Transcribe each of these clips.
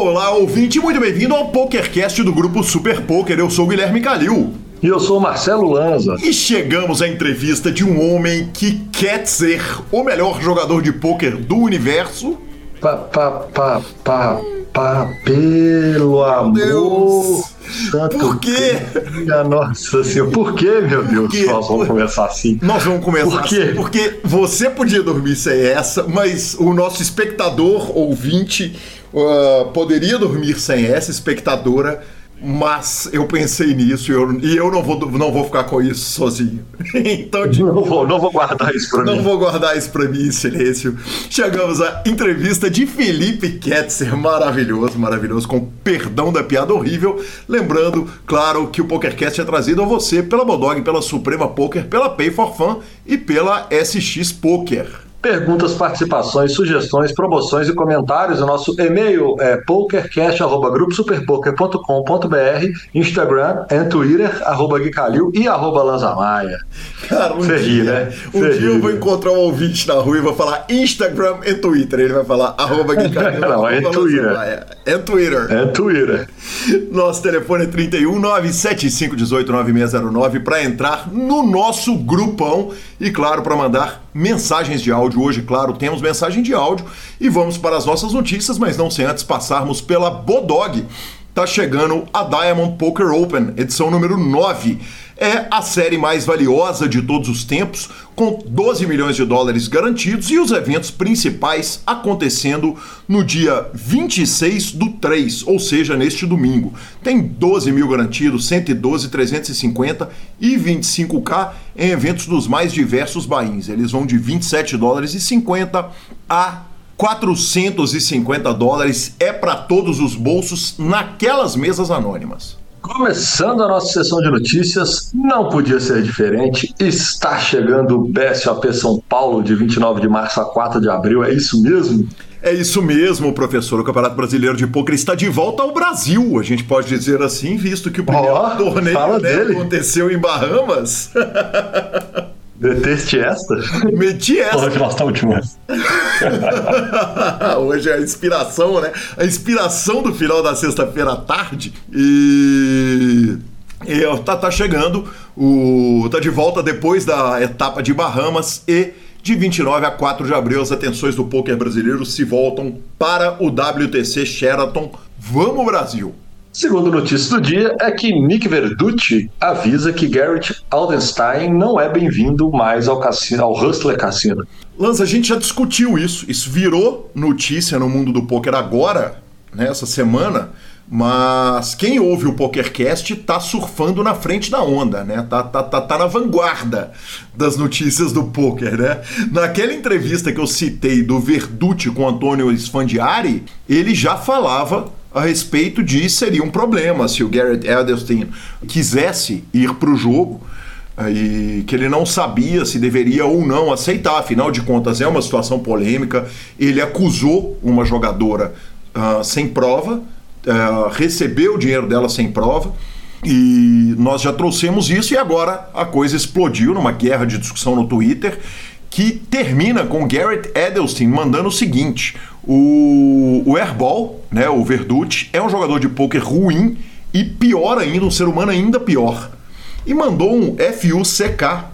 Olá, ouvinte, muito bem-vindo ao PokerCast do grupo Super Poker. Eu sou o Guilherme Calil. E eu sou o Marcelo Lanza. E chegamos à entrevista de um homem que quer ser o melhor jogador de pôquer do universo. Pa, pa, pa, pa, pa, pelo amor Deus. santo. Por quê? Minha nossa senhora. Por quê, meu Deus? quê? Nós vamos começar assim. Nós vamos começar Por quê? assim, porque você podia dormir sem essa, mas o nosso espectador ouvinte ah, poderia dormir sem essa, espectadora. Mas eu pensei nisso e eu, e eu não, vou, não vou ficar com isso sozinho. então, Não vou, não vou guardar isso Não mim. vou guardar isso pra mim em silêncio. Chegamos à entrevista de Felipe Ketzer, maravilhoso, maravilhoso, com perdão da piada horrível. Lembrando, claro, que o PokerCast é trazido a você pela Bodog, pela Suprema Poker, pela Pay for Fun e pela SX Poker. Perguntas, participações, sugestões, promoções e comentários. O nosso e-mail é pokercast.gruposuperpoker.com.br, Instagram e Twitter, arroba Gui Calil e arroba Lanzamaia. Cara, um Você ri, dia, né? um Você dia eu vou né? encontrar um ouvinte na rua e vou falar Instagram e Twitter. Ele vai falar arroba Gui Calil, Não, é arroba Twitter. Lanzamaia. É Twitter. É Twitter. Nosso telefone é 31 975 18 9609 para entrar no nosso grupão e, claro, para mandar mensagens de áudio. Hoje, claro, temos mensagem de áudio e vamos para as nossas notícias, mas não sem antes passarmos pela Bodog. Tá chegando a Diamond Poker Open, edição número 9. É a série mais valiosa de todos os tempos, com 12 milhões de dólares garantidos e os eventos principais acontecendo no dia 26 do 3, ou seja, neste domingo. Tem 12 mil garantidos, 112, 350 e 25k em eventos dos mais diversos bains. Eles vão de 27 dólares e 50 a 450 dólares. É para todos os bolsos naquelas mesas anônimas. Começando a nossa sessão de notícias, não podia ser diferente. Está chegando o BSOP São Paulo de 29 de março a 4 de abril, é isso mesmo? É isso mesmo, professor. O Campeonato Brasileiro de Pôquer está de volta ao Brasil. A gente pode dizer assim, visto que o primeiro Ó, torneio né, aconteceu em Bahamas. Deteste esta? Meti essa. Hoje nós estamos demais. Hoje é a inspiração, né? A inspiração do final da sexta-feira à tarde. E. e tá, tá chegando. O, tá de volta depois da etapa de Bahamas e. De 29 a 4 de abril, as atenções do poker brasileiro se voltam para o WTC Sheraton. Vamos, Brasil! Segunda notícia do dia é que Nick Verducci avisa que Garrett Aldenstein não é bem-vindo mais ao, cassino, ao Hustler Cassino. Lanza, a gente já discutiu isso. Isso virou notícia no mundo do poker agora, né, semana. Mas quem ouve o PokerCast tá surfando na frente da onda, né? Tá, tá, tá, tá na vanguarda das notícias do poker, né? Naquela entrevista que eu citei do Verducci com Antônio Sfandiari, ele já falava a respeito de seria um problema se o Garrett Edelstein quisesse ir para o jogo e que ele não sabia se deveria ou não aceitar. Afinal de contas, é uma situação polêmica. Ele acusou uma jogadora ah, sem prova, ah, recebeu o dinheiro dela sem prova. E nós já trouxemos isso e agora a coisa explodiu numa guerra de discussão no Twitter que termina com Garrett Edelstein mandando o seguinte: o, o Airball, né, o Verducci, é um jogador de pôquer ruim e pior ainda, um ser humano ainda pior. E mandou um FUCK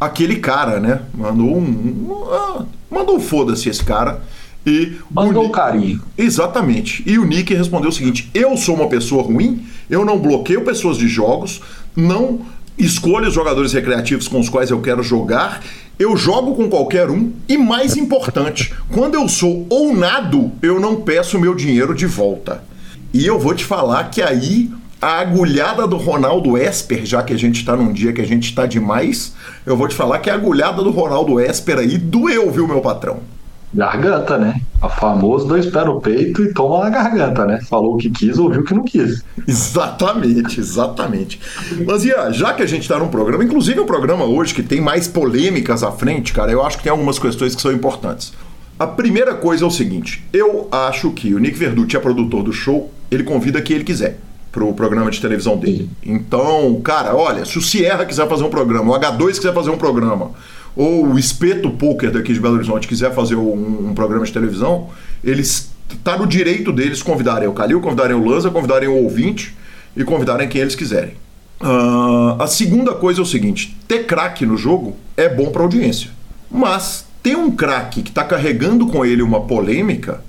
aquele cara, né? Mandou um. um ah, mandou um foda-se esse cara. E o Mandou um carinho. Exatamente. E o Nick respondeu o seguinte: Eu sou uma pessoa ruim, eu não bloqueio pessoas de jogos, não escolho os jogadores recreativos com os quais eu quero jogar, eu jogo com qualquer um e, mais importante, quando eu sou ounado, eu não peço meu dinheiro de volta. E eu vou te falar que aí a agulhada do Ronaldo Esper, já que a gente tá num dia que a gente tá demais, eu vou te falar que a agulhada do Ronaldo Esper aí doeu, viu, meu patrão? Garganta, né? A famoso dois pés no peito e toma na garganta, né? Falou o que quis, ouviu o que não quis. Exatamente, exatamente. Mas Ian, já que a gente está num programa, inclusive o programa hoje que tem mais polêmicas à frente, cara, eu acho que tem algumas questões que são importantes. A primeira coisa é o seguinte: eu acho que o Nick Verducci é produtor do show, ele convida quem ele quiser pro programa de televisão dele. Então, cara, olha, se o Sierra quiser fazer um programa, o H2 quiser fazer um programa, ou o Espeto Poker daqui de Belo Horizonte quiser fazer um, um programa de televisão, eles tá no direito deles convidarem o Calil, convidarem o Lanza, convidarem o ouvinte e convidarem quem eles quiserem. Uh, a segunda coisa é o seguinte: ter craque no jogo é bom para audiência, mas ter um craque que está carregando com ele uma polêmica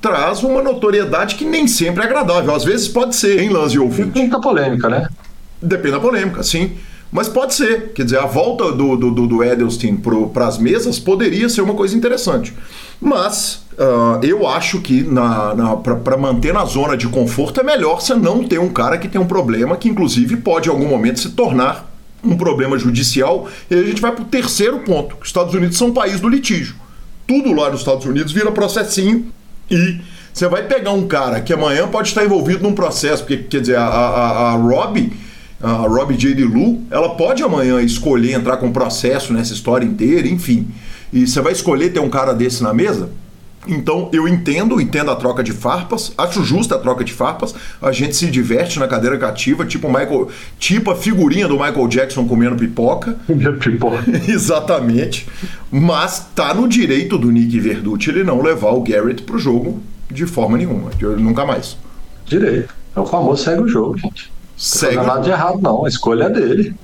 traz uma notoriedade que nem sempre é agradável. Às vezes pode ser, em lance ouvinte. Depende da polêmica, né? Depende da polêmica, sim. Mas pode ser. Quer dizer, a volta do, do, do Edelstein para as mesas poderia ser uma coisa interessante. Mas uh, eu acho que para manter na zona de conforto é melhor você não ter um cara que tem um problema que, inclusive, pode em algum momento se tornar um problema judicial. E a gente vai para o terceiro ponto: os Estados Unidos são um país do litígio. Tudo lá nos Estados Unidos vira processinho e você vai pegar um cara que amanhã pode estar envolvido num processo, porque, quer dizer, a, a, a Robbie a Robbie J. Lu, ela pode amanhã escolher entrar com processo nessa história inteira, enfim. E você vai escolher ter um cara desse na mesa? Então eu entendo, entendo a troca de farpas, acho justa a troca de farpas, a gente se diverte na cadeira cativa, tipo Michael, tipo a figurinha do Michael Jackson comendo pipoca. pipoca. Exatamente. Mas tá no direito do Nick Verducci ele não levar o Garrett pro jogo de forma nenhuma, nunca mais. Direito. É o famoso segue o jogo, gente. Segue. Não nada de errado, não. A escolha é dele.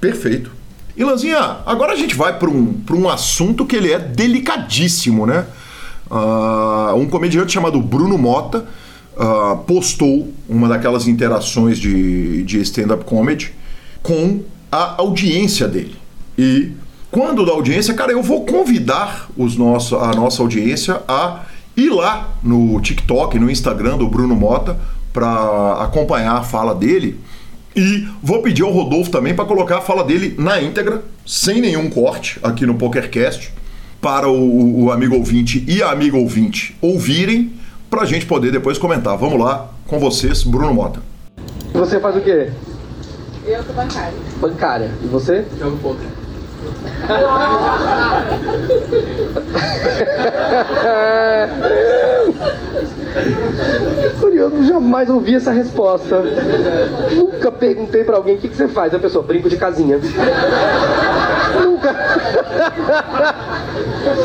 Perfeito. E Lanzinha, agora a gente vai para um, um assunto que ele é delicadíssimo, né? Uh, um comediante chamado Bruno Mota uh, postou uma daquelas interações de, de stand-up comedy com a audiência dele. E quando da audiência, cara, eu vou convidar os nosso, a nossa audiência a ir lá no TikTok, no Instagram do Bruno Mota, para acompanhar a fala dele. E vou pedir ao Rodolfo também para colocar a fala dele na íntegra, sem nenhum corte, aqui no PokerCast, para o, o amigo ouvinte e a amiga ouvinte ouvirem, para a gente poder depois comentar. Vamos lá com vocês, Bruno Mota. Você faz o quê? Eu sou bancária. Bancária. E você? Jogo poker. Eu jamais ouvi essa resposta. Nunca perguntei pra alguém o que, que você faz. A pessoa, brinco de casinha. Nunca.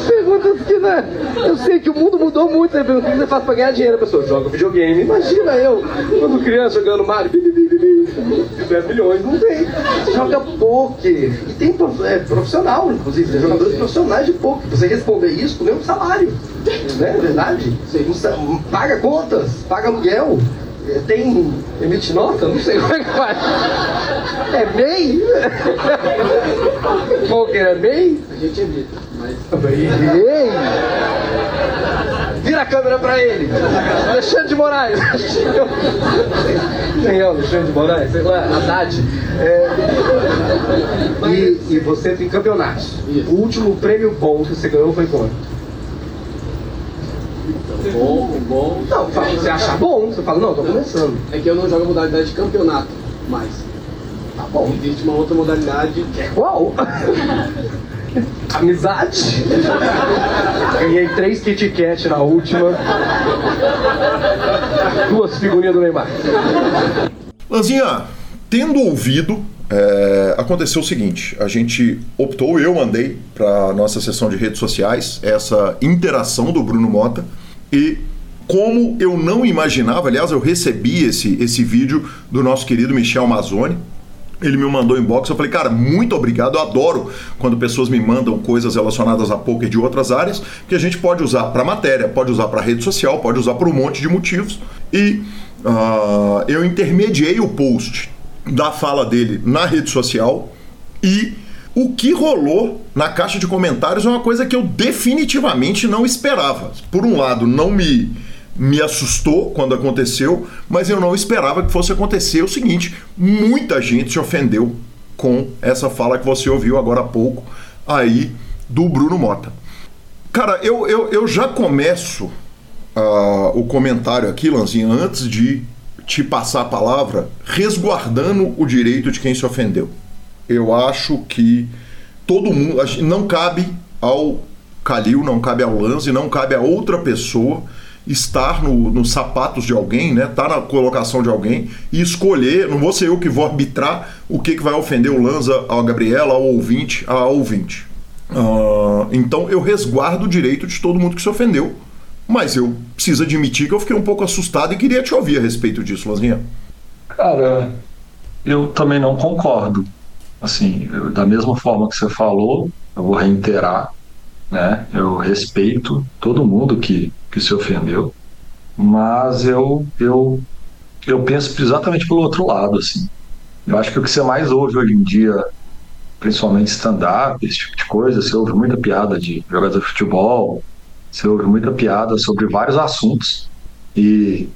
Perguntas que, né? Eu sei que o mundo mudou muito. Você pergunta o que você faz pra ganhar dinheiro. A pessoa joga videogame. Imagina eu, quando criança, jogando Mario. 10 milhões, não tem. Você joga poker. E tem é, profissional, inclusive, tem jogadores profissionais de poker. Você responder isso com nenhum salário. Não é verdade? Paga contas, paga aluguel. É, tem. emite nota? Não sei como é que faz. É MEI? Poker é MEI? A gente evita, mas. MEI? Vira a câmera pra ele. Alexandre de Moraes. Quem é o Alexandre de Moraes? Sei lá, Haddad. É... E, e você tem campeonatos. Isso. O último prêmio bom que você ganhou foi quanto? Bom, bom. Não, você acha bom, você fala, não, tô começando. É que eu não jogo a modalidade de campeonato mais. Tá bom. Existe uma outra modalidade. Que é qual? Amizade. Ganhei três Kit Kat na última. Duas figurinhas do Neymar. Lanzinha, tendo ouvido, é, aconteceu o seguinte: a gente optou, eu mandei para nossa sessão de redes sociais essa interação do Bruno Mota e como eu não imaginava, aliás, eu recebi esse, esse vídeo do nosso querido Michel Mazzoni, ele me mandou inbox, eu falei, cara, muito obrigado, eu adoro quando pessoas me mandam coisas relacionadas a poker de outras áreas, que a gente pode usar para matéria, pode usar para rede social, pode usar por um monte de motivos. E uh, eu intermediei o post da fala dele na rede social e o que rolou na caixa de comentários é uma coisa que eu definitivamente não esperava. Por um lado, não me me assustou quando aconteceu, mas eu não esperava que fosse acontecer o seguinte: muita gente se ofendeu com essa fala que você ouviu agora há pouco aí do Bruno Mota. Cara, eu, eu, eu já começo uh, o comentário aqui, Lanzinha, antes de te passar a palavra, resguardando o direito de quem se ofendeu. Eu acho que todo mundo. Não cabe ao Calil, não cabe ao Lance, não cabe a outra pessoa estar no, nos sapatos de alguém, né? Estar tá na colocação de alguém e escolher. Não vou ser eu que vou arbitrar o que, que vai ofender o Lanza, a Gabriela, ao ouvinte, a ouvinte. Uh, então eu resguardo o direito de todo mundo que se ofendeu Mas eu preciso admitir que eu fiquei um pouco assustado e queria te ouvir a respeito disso, Lozinha. Cara, eu também não concordo. Assim, eu, da mesma forma que você falou, eu vou reiterar, né? Eu respeito todo mundo que, que se ofendeu, mas eu, eu, eu penso exatamente pelo outro lado, assim. Eu acho que o que você mais ouve hoje em dia, principalmente stand-up, esse tipo de coisa, você ouve muita piada de jogador de futebol, você ouve muita piada sobre vários assuntos. E,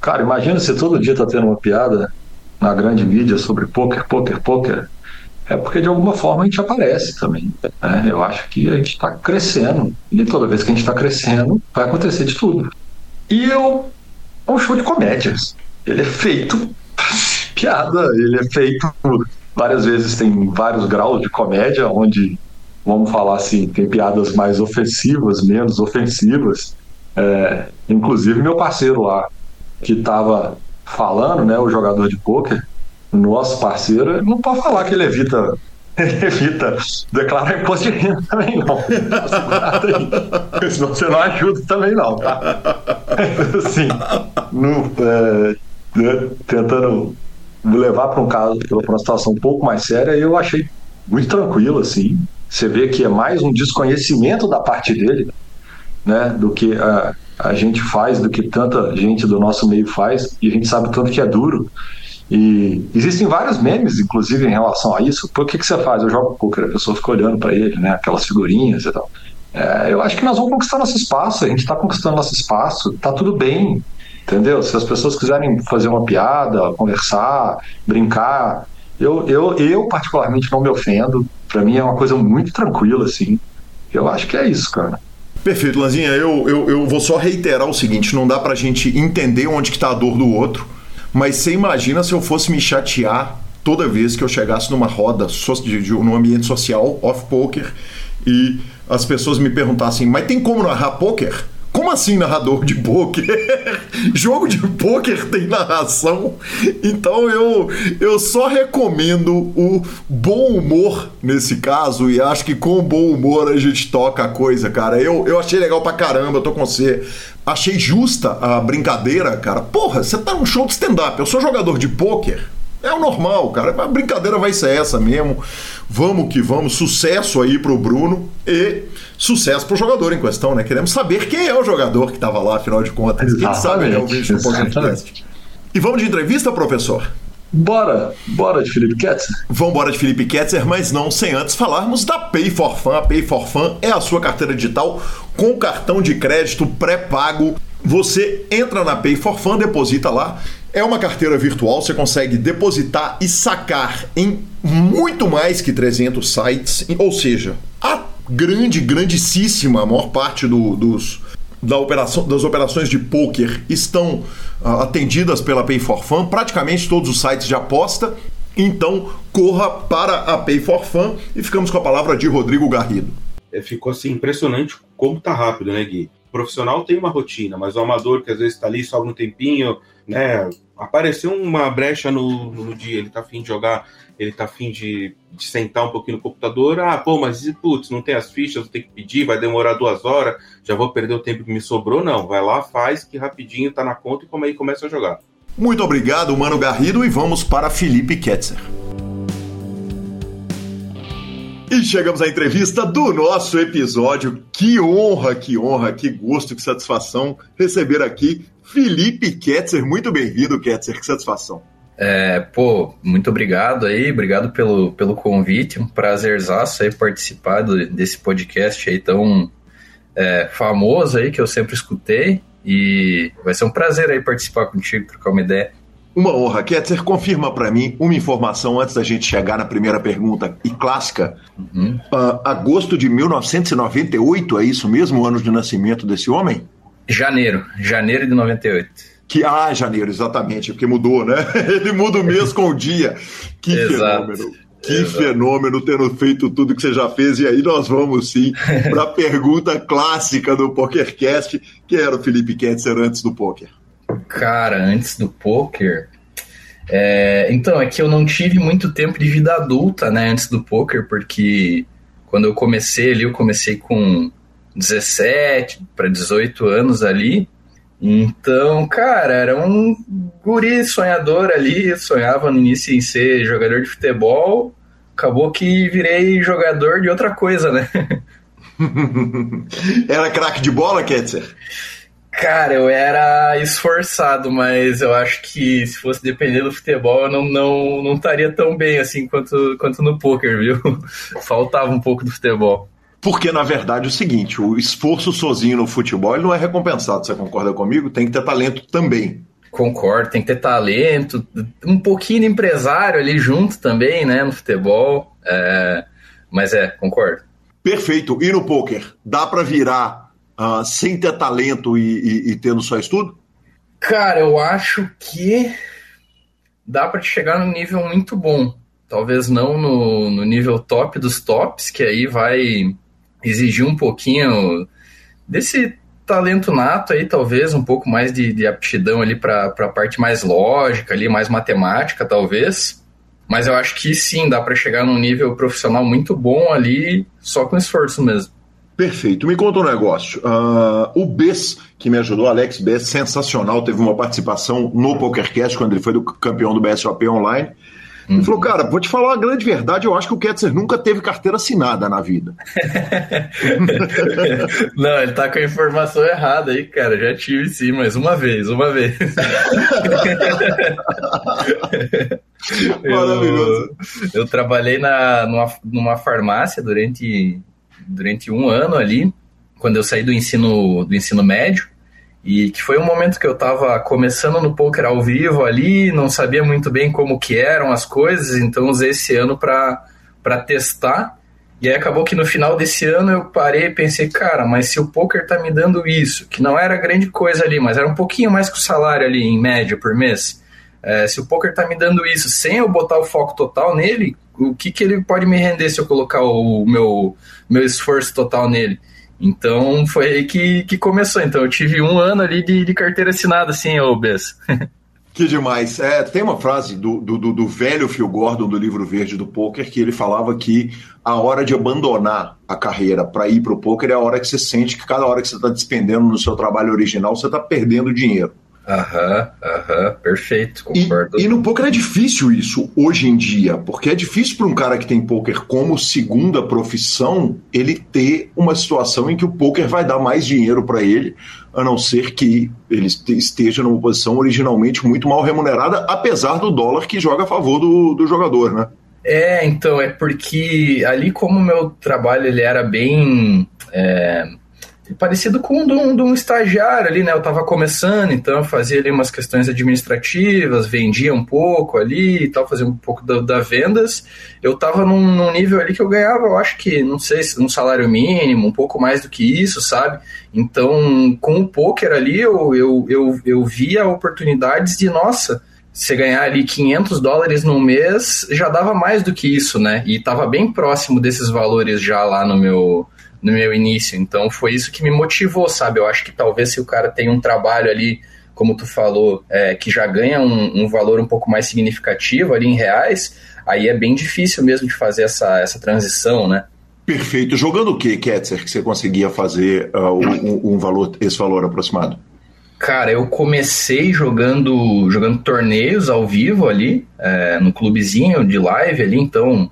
cara, imagina se todo dia tá tendo uma piada na grande mídia sobre poker, poker, poker. É porque de alguma forma a gente aparece também. Né? Eu acho que a gente está crescendo. E toda vez que a gente está crescendo, vai acontecer de tudo. E eu. É um show de comédias. Ele é feito piada, ele é feito várias vezes, tem vários graus de comédia, onde, vamos falar assim, tem piadas mais ofensivas, menos ofensivas. É, inclusive, meu parceiro lá, que estava falando, né, o jogador de pôquer, nosso parceiro, não pode falar que ele evita ele evita declarar imposto de renda também não. Senão você não ajuda também não, tá? Assim, no, é, né, tentando levar para um caso, para uma situação um pouco mais séria, eu achei muito tranquilo, assim. Você vê que é mais um desconhecimento da parte dele, né, do que a, a gente faz, do que tanta gente do nosso meio faz, e a gente sabe tanto que é duro. E existem vários memes, inclusive, em relação a isso. Por que, que você faz? Eu jogo poker, a pessoa fica olhando para ele, né, aquelas figurinhas e tal. É, eu acho que nós vamos conquistar nosso espaço, a gente está conquistando nosso espaço, tá tudo bem. Entendeu? Se as pessoas quiserem fazer uma piada, conversar, brincar, eu, eu, eu particularmente não me ofendo. Para mim é uma coisa muito tranquila, assim. Eu acho que é isso, cara. Perfeito, Lanzinha. Eu, eu, eu vou só reiterar o seguinte: não dá pra gente entender onde que tá a dor do outro, mas você imagina se eu fosse me chatear toda vez que eu chegasse numa roda, de, de, num ambiente social, off-poker, e as pessoas me perguntassem, mas tem como narrar poker? Como assim narrador de poker? Jogo de poker tem narração? Então eu, eu só recomendo o bom humor nesse caso e acho que com bom humor a gente toca a coisa, cara. Eu, eu achei legal pra caramba, eu tô com você. Achei justa a brincadeira, cara. Porra, você tá num show de stand-up, eu sou jogador de poker. É o normal, cara. A brincadeira vai ser essa mesmo. Vamos que vamos. Sucesso aí pro Bruno e sucesso pro jogador em questão, né? Queremos saber quem é o jogador que estava lá, afinal de contas. Quem sabe realmente no podcast. E vamos de entrevista, professor? Bora, bora de Felipe Ketzer. Vamos embora de Felipe Ketzer, mas não sem antes falarmos da Pay for Fun. A Pay for Fun é a sua carteira digital com cartão de crédito pré-pago. Você entra na Pay for Fun, deposita lá é uma carteira virtual, você consegue depositar e sacar em muito mais que 300 sites, ou seja, a grande, grandíssima maior parte do, dos, da operação, das operações de poker estão uh, atendidas pela Pay for Fun, praticamente todos os sites de aposta. Então, corra para a Pay for Fun e ficamos com a palavra de Rodrigo Garrido. É, ficou assim impressionante como tá rápido, né, Gui? Profissional tem uma rotina, mas o amador que às vezes está ali só um tempinho, né? Apareceu uma brecha no, no dia, ele tá afim de jogar, ele tá afim de, de sentar um pouquinho no computador. Ah, pô, mas putz, não tem as fichas, ter que pedir, vai demorar duas horas, já vou perder o tempo que me sobrou. Não, vai lá, faz, que rapidinho tá na conta e como aí começa a jogar. Muito obrigado, Mano Garrido, e vamos para Felipe Ketzer. E chegamos à entrevista do nosso episódio. Que honra, que honra, que gosto, que satisfação receber aqui Felipe Ketzer. Muito bem-vindo, Ketzer, que satisfação. É, pô, muito obrigado aí, obrigado pelo, pelo convite, um prazerzaço aí participar do, desse podcast aí tão é, famoso aí que eu sempre escutei e vai ser um prazer aí participar contigo, trocar uma ideia. Uma honra. Ketzer, confirma para mim uma informação antes da gente chegar na primeira pergunta e clássica. Uhum. Uh, agosto de 1998, é isso mesmo, o ano de nascimento desse homem? Janeiro, janeiro de 98. Que, ah, janeiro, exatamente, porque mudou, né? Ele muda o mês com o dia. Que fenômeno. Que Exato. fenômeno tendo feito tudo que você já fez. E aí nós vamos sim para a pergunta clássica do PokerCast, que era o Felipe Ketzer antes do poker. Cara, antes do poker. É, então, é que eu não tive muito tempo de vida adulta, né, antes do poker, porque quando eu comecei ali, eu comecei com 17 para 18 anos ali. Então, cara, era um guri sonhador ali, sonhava no início em ser jogador de futebol, acabou que virei jogador de outra coisa, né? era craque de bola, Ketzer? Cara, eu era esforçado, mas eu acho que se fosse depender do futebol, eu não, não, não estaria tão bem assim quanto, quanto no poker, viu? Faltava um pouco do futebol. Porque, na verdade, é o seguinte: o esforço sozinho no futebol não é recompensado. Você concorda comigo? Tem que ter talento também. Concordo, tem que ter talento, um pouquinho de empresário ali junto também, né, no futebol. É... Mas é, concordo. Perfeito. E no poker, dá para virar uh, sem ter talento e, e, e tendo só estudo? Cara, eu acho que dá para chegar num nível muito bom. Talvez não no, no nível top dos tops, que aí vai exigir um pouquinho desse talento nato aí, talvez, um pouco mais de, de aptidão ali para a parte mais lógica, ali, mais matemática, talvez. Mas eu acho que sim, dá para chegar num nível profissional muito bom ali, só com esforço mesmo. Perfeito. Me conta um negócio. Uh, o Bess, que me ajudou, Alex Bess, sensacional, teve uma participação no PokerCast quando ele foi do campeão do BSOP Online. Ele uhum. falou, cara, vou te falar a grande verdade, eu acho que o Ketzer nunca teve carteira assinada na vida. Não, ele tá com a informação errada aí, cara. Já tive sim, mas uma vez, uma vez. Maravilhoso. Eu, eu trabalhei na, numa, numa farmácia durante, durante um ano ali, quando eu saí do ensino, do ensino médio. E que foi um momento que eu estava começando no poker ao vivo ali, não sabia muito bem como que eram as coisas, então usei esse ano para testar. E aí acabou que no final desse ano eu parei e pensei, cara, mas se o poker tá me dando isso, que não era grande coisa ali, mas era um pouquinho mais que o salário ali em média por mês. É, se o poker tá me dando isso sem eu botar o foco total nele, o que, que ele pode me render se eu colocar o meu, meu esforço total nele? Então foi aí que, que começou. Então eu tive um ano ali de, de carteira assinada, assim, ô Bess. Que demais. É, tem uma frase do, do, do, velho Phil Gordon do livro verde do poker que ele falava que a hora de abandonar a carreira para ir para o poker é a hora que você sente que cada hora que você está despendendo no seu trabalho original você está perdendo dinheiro. Aham, aham, perfeito, concordo. E, e, no poker é difícil isso hoje em dia, porque é difícil para um cara que tem poker como segunda profissão ele ter uma situação em que o poker vai dar mais dinheiro para ele, a não ser que ele esteja numa posição originalmente muito mal remunerada, apesar do dólar que joga a favor do, do jogador, né? É, então, é porque ali como o meu trabalho ele era bem. É parecido com de um, de um estagiário ali, né? Eu estava começando, então eu fazia ali umas questões administrativas, vendia um pouco ali e tal, fazia um pouco da, da vendas. Eu estava num, num, nível ali que eu ganhava, eu acho que, não sei, um salário mínimo, um pouco mais do que isso, sabe? Então, com o poker ali, eu, eu, eu, eu via oportunidades de, nossa, você ganhar ali 500 dólares no mês já dava mais do que isso, né? E estava bem próximo desses valores já lá no meu no meu início. Então foi isso que me motivou, sabe? Eu acho que talvez se o cara tem um trabalho ali, como tu falou, é, que já ganha um, um, valor um pouco mais significativo ali em reais, aí é bem difícil mesmo de fazer essa, essa transição, né? Perfeito. Jogando o que, Ketzer, que você conseguia fazer uh, um, um, valor, esse valor aproximado? Cara, eu comecei jogando jogando torneios ao vivo ali, é, no clubezinho de live ali, então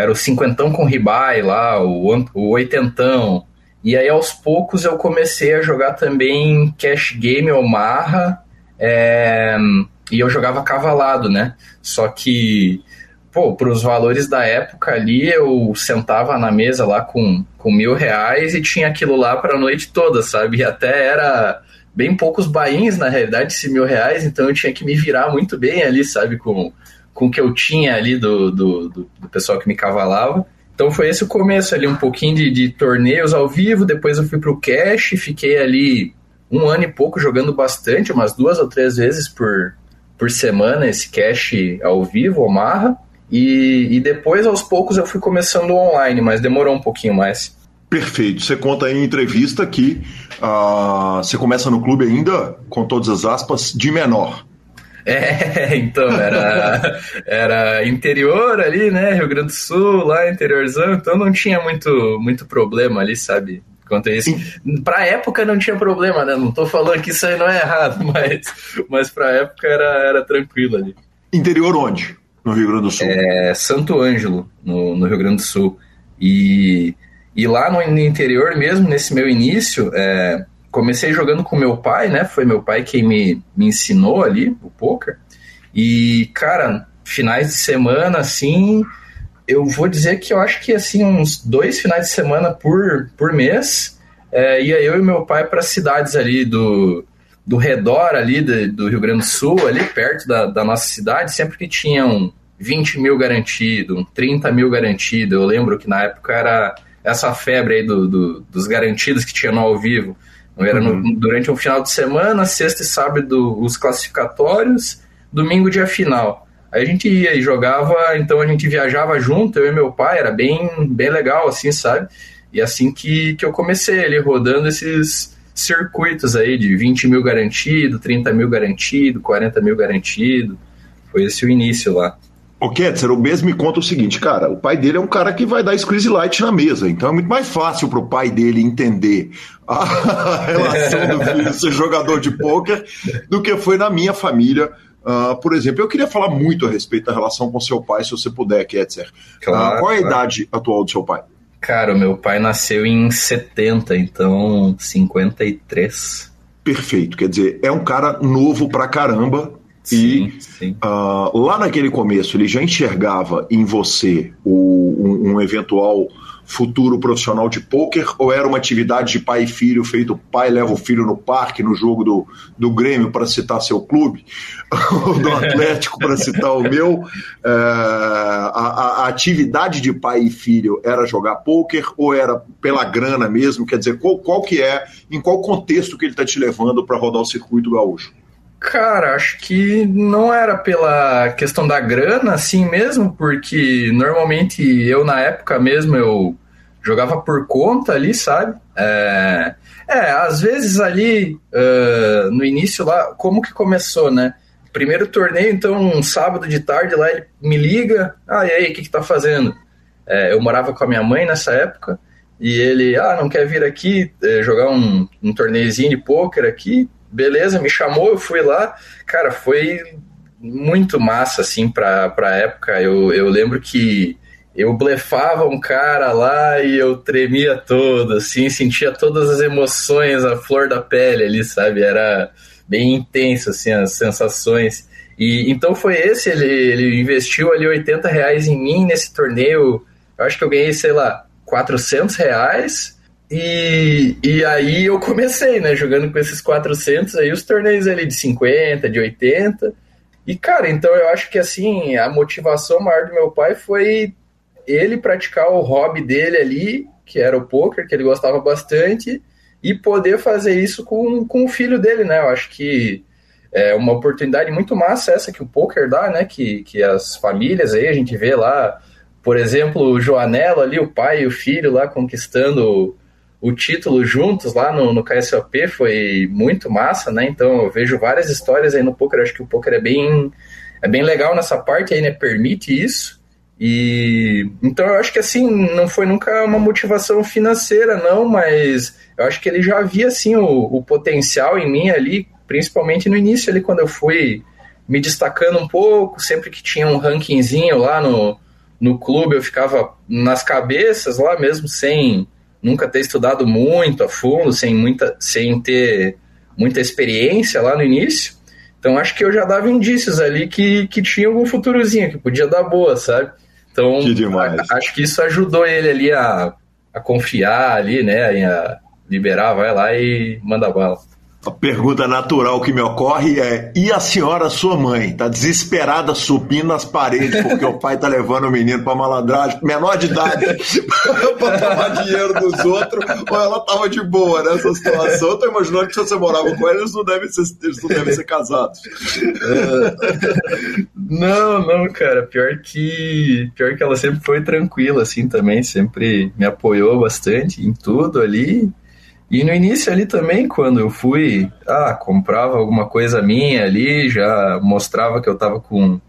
era o cinquentão com ribai lá, o, o oitentão. E aí aos poucos eu comecei a jogar também cash game ou marra, é, e eu jogava cavalado, né? Só que, pô, para os valores da época ali, eu sentava na mesa lá com, com mil reais e tinha aquilo lá para a noite toda, sabe? E até era bem poucos bains, na realidade, esse mil reais, então eu tinha que me virar muito bem ali, sabe? Com com o que eu tinha ali do, do, do, do pessoal que me cavalava. Então foi esse o começo ali, um pouquinho de, de torneios ao vivo, depois eu fui pro cash, fiquei ali um ano e pouco jogando bastante, umas duas ou três vezes por, por semana esse cash ao vivo, Omarra. E, e depois, aos poucos, eu fui começando online, mas demorou um pouquinho mais. Perfeito. Você conta em entrevista que uh, você começa no clube ainda, com todas as aspas, de menor. É, então, era, era interior ali, né? Rio Grande do Sul, lá interiorzão, então não tinha muito, muito problema ali, sabe? quanto a isso. Pra época não tinha problema, né? Não tô falando que isso aí não é errado, mas, mas pra época era, era tranquilo ali. Interior onde? No Rio Grande do Sul? É Santo Ângelo, no, no Rio Grande do Sul. E, e lá no, interior mesmo, nesse meu início, é, comecei jogando com meu pai, né? Foi meu pai quem me, me ensinou ali o poker. E, cara, finais de semana, assim, eu vou dizer que eu acho que, assim, uns dois finais de semana por, por mês, é, ia eu e meu pai para cidades ali do, do redor ali do, do, Rio Grande do Sul, ali perto da, da nossa cidade, sempre que tinham 20 mil garantido, 30 mil garantido. Eu lembro que na época era essa febre aí do, do dos garantidos que tinha no ao vivo. Era no, uhum. durante um final de semana, sexta e sábado os classificatórios, domingo dia final. Aí a gente ia e jogava, então a gente viajava junto, eu e meu pai, era bem, bem legal, assim, sabe? E assim que, que eu comecei ali, rodando esses circuitos aí de 20 mil garantido, 30 mil garantido, 40 mil garantido. Foi esse o início lá. O Ketzer, o mesmo me conta o seguinte, cara, o pai dele é um cara que vai dar Squeeze Light na mesa, então é muito mais fácil pro pai dele entender a relação do filho ser jogador de pôquer do que foi na minha família. Uh, por exemplo, eu queria falar muito a respeito da relação com seu pai, se você puder, Ketzer. Claro, uh, qual é a claro. idade atual do seu pai? Cara, o meu pai nasceu em 70, então 53. Perfeito, quer dizer, é um cara novo pra caramba, Sim, e sim. Uh, lá naquele começo ele já enxergava em você o, um, um, eventual futuro profissional de pôquer? Ou era uma atividade de pai e filho feito pai leva o filho no parque no jogo do, do Grêmio para citar seu clube? Ou do Atlético para citar o meu? Uh, a, a, atividade de pai e filho era jogar pôquer ou era pela grana mesmo? Quer dizer qual, qual que é em qual contexto que ele está te levando para rodar o circuito gaúcho Cara, acho que não era pela questão da grana, assim mesmo, porque normalmente eu, na época mesmo, eu jogava por conta ali, sabe? É, é às vezes ali, uh, no início lá, como que começou, né? Primeiro torneio, então, um sábado de tarde lá, ele me liga, ah, e aí, o que que tá fazendo? É, eu morava com a minha mãe nessa época, e ele, ah, não quer vir aqui é, jogar um, um torneiozinho de pôquer aqui? Beleza, me chamou, eu fui lá. Cara, foi muito massa, assim, pra, pra época. Eu, eu lembro que eu blefava um cara lá e eu tremia todo, assim, sentia todas as emoções, a flor da pele ali, sabe? Era bem intenso, assim, as sensações. E então foi esse, ele, ele investiu ali 80 reais em mim nesse torneio. Eu acho que eu ganhei, sei lá, 400 reais e, e aí eu comecei, né, jogando com esses 400, aí os torneios ali de 50, de 80. E, cara, então eu acho que, assim, a motivação maior do meu pai foi ele praticar o hobby dele ali, que era o poker, que ele gostava bastante, e poder fazer isso com, com o filho dele, né? Eu acho que é uma oportunidade muito massa essa que o poker dá, né? Que, que as famílias aí, a gente vê lá, por exemplo, o Joanelo ali, o pai e o filho lá conquistando o título juntos lá no, no KSOP foi muito massa, né? Então eu vejo várias histórias aí no poker. Acho que o poker é bem, é bem legal nessa parte aí, né? Permite isso. E então eu acho que assim não foi nunca uma motivação financeira, não, mas eu acho que ele já via assim o, o potencial em mim ali, principalmente no início ali quando eu fui me destacando um pouco, sempre que tinha um rankingzinho lá no, no clube, eu ficava nas cabeças lá mesmo sem nunca ter estudado muito a fundo, sem, muita, sem ter muita experiência lá no início. Então acho que eu já dava indícios ali que, que tinha algum futurozinho, que podia dar boa, sabe? Então que a, acho que isso ajudou ele ali a, a confiar ali, né? A liberar, vai lá e manda bala. A pergunta natural que me ocorre é: e a senhora, sua mãe, tá desesperada subindo as paredes porque o pai tá levando o menino pra malandragem, menor de idade, pra tomar dinheiro dos outros, ou ela tava de boa nessa situação? Eu tô imaginando que se você morava com eles, não devem ser, eles não devem ser casados. não, não, cara. Pior que, pior que ela sempre foi tranquila, assim, também, sempre me apoiou bastante em tudo ali. E no início ali também, quando eu fui, ah, comprava alguma coisa minha ali, já mostrava que eu tava com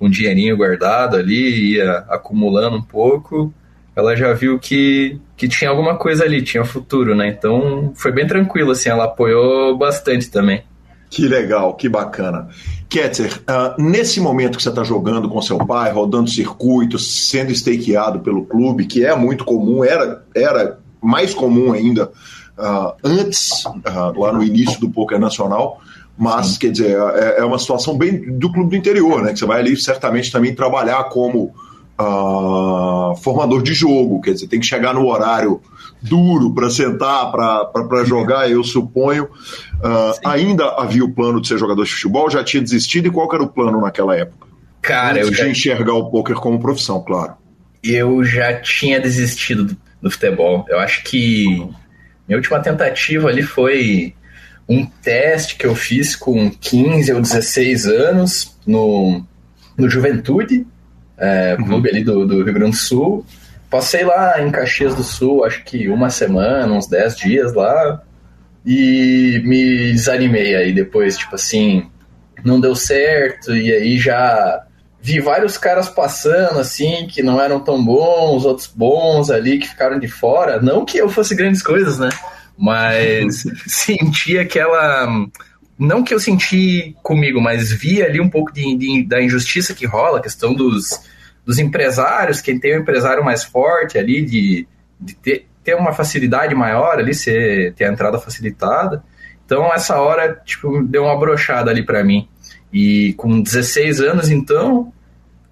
um dinheirinho guardado ali, ia acumulando um pouco. ela já viu que, que tinha alguma coisa ali, tinha futuro, né? Então foi bem tranquilo, assim, ela apoiou bastante também. Que legal, que bacana. Ketzer, uh, nesse momento que você está jogando com seu pai, rodando circuitos, sendo stakeado pelo clube, que é muito comum, era, era mais comum ainda uh, antes, uh, lá no início do poker nacional, mas, Sim. quer dizer, é, é, uma situação bem do clube do interior, né? Que você vai ali certamente também trabalhar como formador de jogo, quer dizer, tem que chegar no horário duro para sentar, para jogar, eu suponho. Uh, ainda havia o plano de ser jogador de futebol, já tinha desistido, e qual era o plano naquela época? Cara, Antes eu já... enxergar o poker como profissão, claro. Eu já tinha desistido do, do futebol. Eu acho que minha última tentativa ali foi um teste que eu fiz com 15 ou 16 anos no, no Juventude, é, uhum. clube ali do, do Rio Grande do Sul. Passei lá em Caxias do Sul, acho que uma semana, uns 10 dias lá, e me desanimei aí depois, tipo assim, não deu certo, e aí já vi vários caras passando assim, que não eram tão bons, outros bons ali que ficaram de fora. Não que eu fosse grandes coisas, né? Mas senti aquela. Não que eu senti comigo, mas vi ali um pouco de, de, da injustiça que rola, a questão dos dos empresários, quem tem um empresário mais forte ali, de, de ter, ter uma facilidade maior ali, ser, ter a entrada facilitada. Então, essa hora, tipo, deu uma brochada ali para mim. E com 16 anos, então,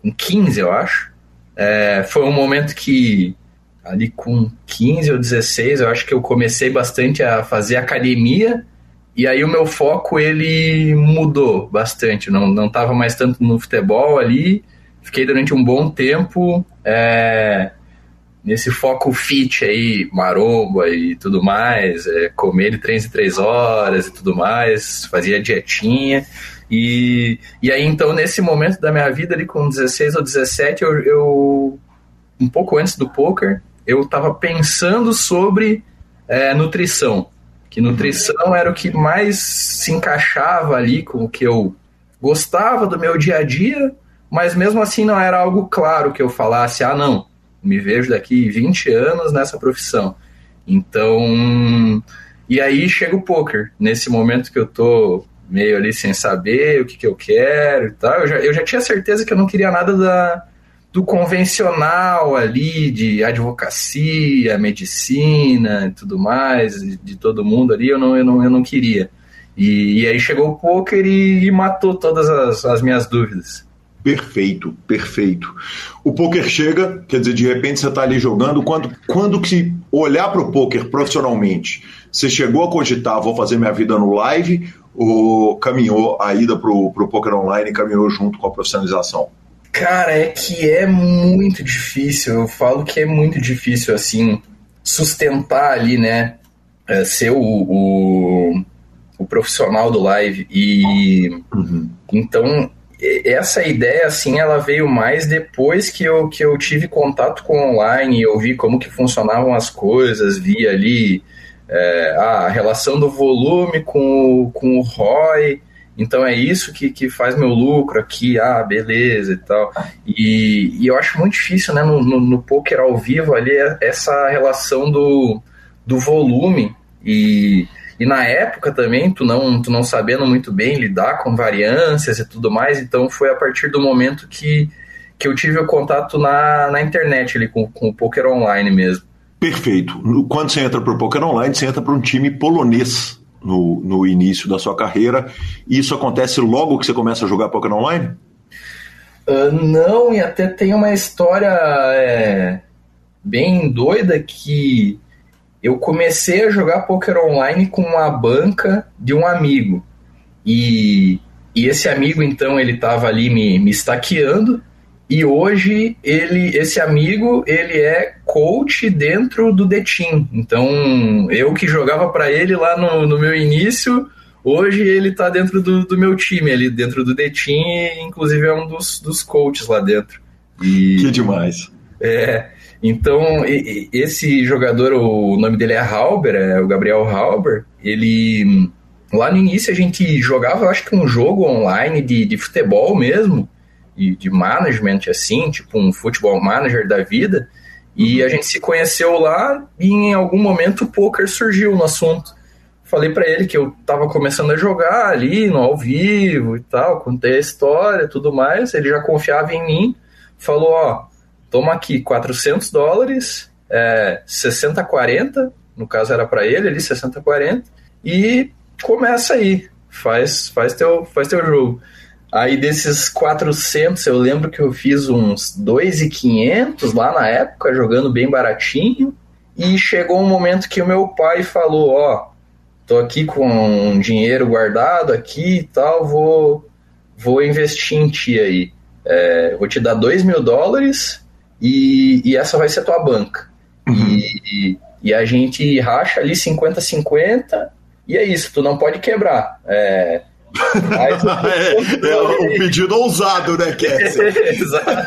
com 15, eu acho, é, foi um momento que, ali com 15 ou 16, eu acho que eu comecei bastante a fazer academia. E aí o meu foco, ele mudou bastante. Não, não tava mais tanto no futebol ali, Fiquei durante um bom tempo é, nesse foco fit aí, maromba e tudo mais, é, comer de três em três horas e tudo mais, fazia dietinha. E, e aí, então, nesse momento da minha vida, ali com 16 ou 17, eu, eu um pouco antes do poker, eu estava pensando sobre é, nutrição. Que nutrição era o que mais se encaixava ali com o que eu gostava do meu dia a dia, mas mesmo assim não era algo claro que eu falasse, ah, não, me vejo daqui 20 anos nessa profissão. Então, e aí chega o poker, nesse momento que eu tô meio ali sem saber o que, que eu quero e tal, eu já, eu já tinha certeza que eu não queria nada da, do convencional ali, de advocacia, medicina e tudo mais, de, todo mundo ali, eu não, eu não, eu não queria. E, e aí chegou o poker e, e matou todas as, as minhas dúvidas. Perfeito, perfeito. O poker chega, quer dizer, de repente você está ali jogando. Quando, quando que olhar para o poker profissionalmente, você chegou a cogitar, vou fazer minha vida no live, ou caminhou a ida para o poker online e caminhou junto com a profissionalização? Cara, é que é muito difícil. Eu falo que é muito difícil, assim, sustentar ali, né? É, ser o, o, o, profissional do live. E uhum. então essa ideia, assim, ela veio mais depois que eu, que eu tive contato com online, eu vi como que funcionavam as coisas, vi ali é, a relação do volume com o, com o ROI, então é isso que, que faz meu lucro aqui, ah, beleza e tal. E, e eu acho muito difícil, né, no, no, no poker ao vivo ali, essa relação do, do volume e e na época também, tu não, tu não sabendo muito bem lidar com variâncias e tudo mais, então foi a partir do momento que, que eu tive o contato na, na internet ali, com, com o poker online mesmo. Perfeito. Quando você entra para o poker online, você entra para um time polonês no, no início da sua carreira. E isso acontece logo que você começa a jogar poker online? Uh, não, e até tem uma história é, bem doida que eu comecei a jogar poker online com uma banca de um amigo. E, e esse amigo, então, ele estava ali me, me estaqueando. E hoje ele, esse amigo, ele é coach dentro do The Team. Então, eu que jogava para ele lá no, no meu início, hoje ele está dentro do, do meu time, ali dentro do The Team, e inclusive é um dos, dos coaches lá dentro. E, que demais. É, então, esse jogador, o nome dele é Halber, é o Gabriel Halber, ele. Lá no início a gente jogava, acho que um jogo online de, de futebol mesmo, de, de management assim, tipo um futebol manager da vida. E a gente se conheceu lá e em algum momento o poker surgiu no assunto. Falei para ele que eu tava começando a jogar ali no ao vivo e tal, contei a história, tudo mais. Ele já confiava em mim, falou: "Ó, toma aqui 400 dólares, é, 60-40, no caso era para ele ali, 60-40, e começa aí, faz, faz, teu, faz teu jogo. Aí desses 400, eu lembro que eu fiz uns 2,500 lá na época, jogando bem baratinho, e chegou um momento que o meu pai falou, ó, tô aqui com dinheiro guardado aqui e tal, vou, vou investir em ti aí. É, vou te dar 2 mil dólares e, e essa vai ser tua banca. Uhum. E, e, a gente racha ali 50-50 e é isso, tu não pode quebrar. É, é, é um pedido ousado, né, Kessler?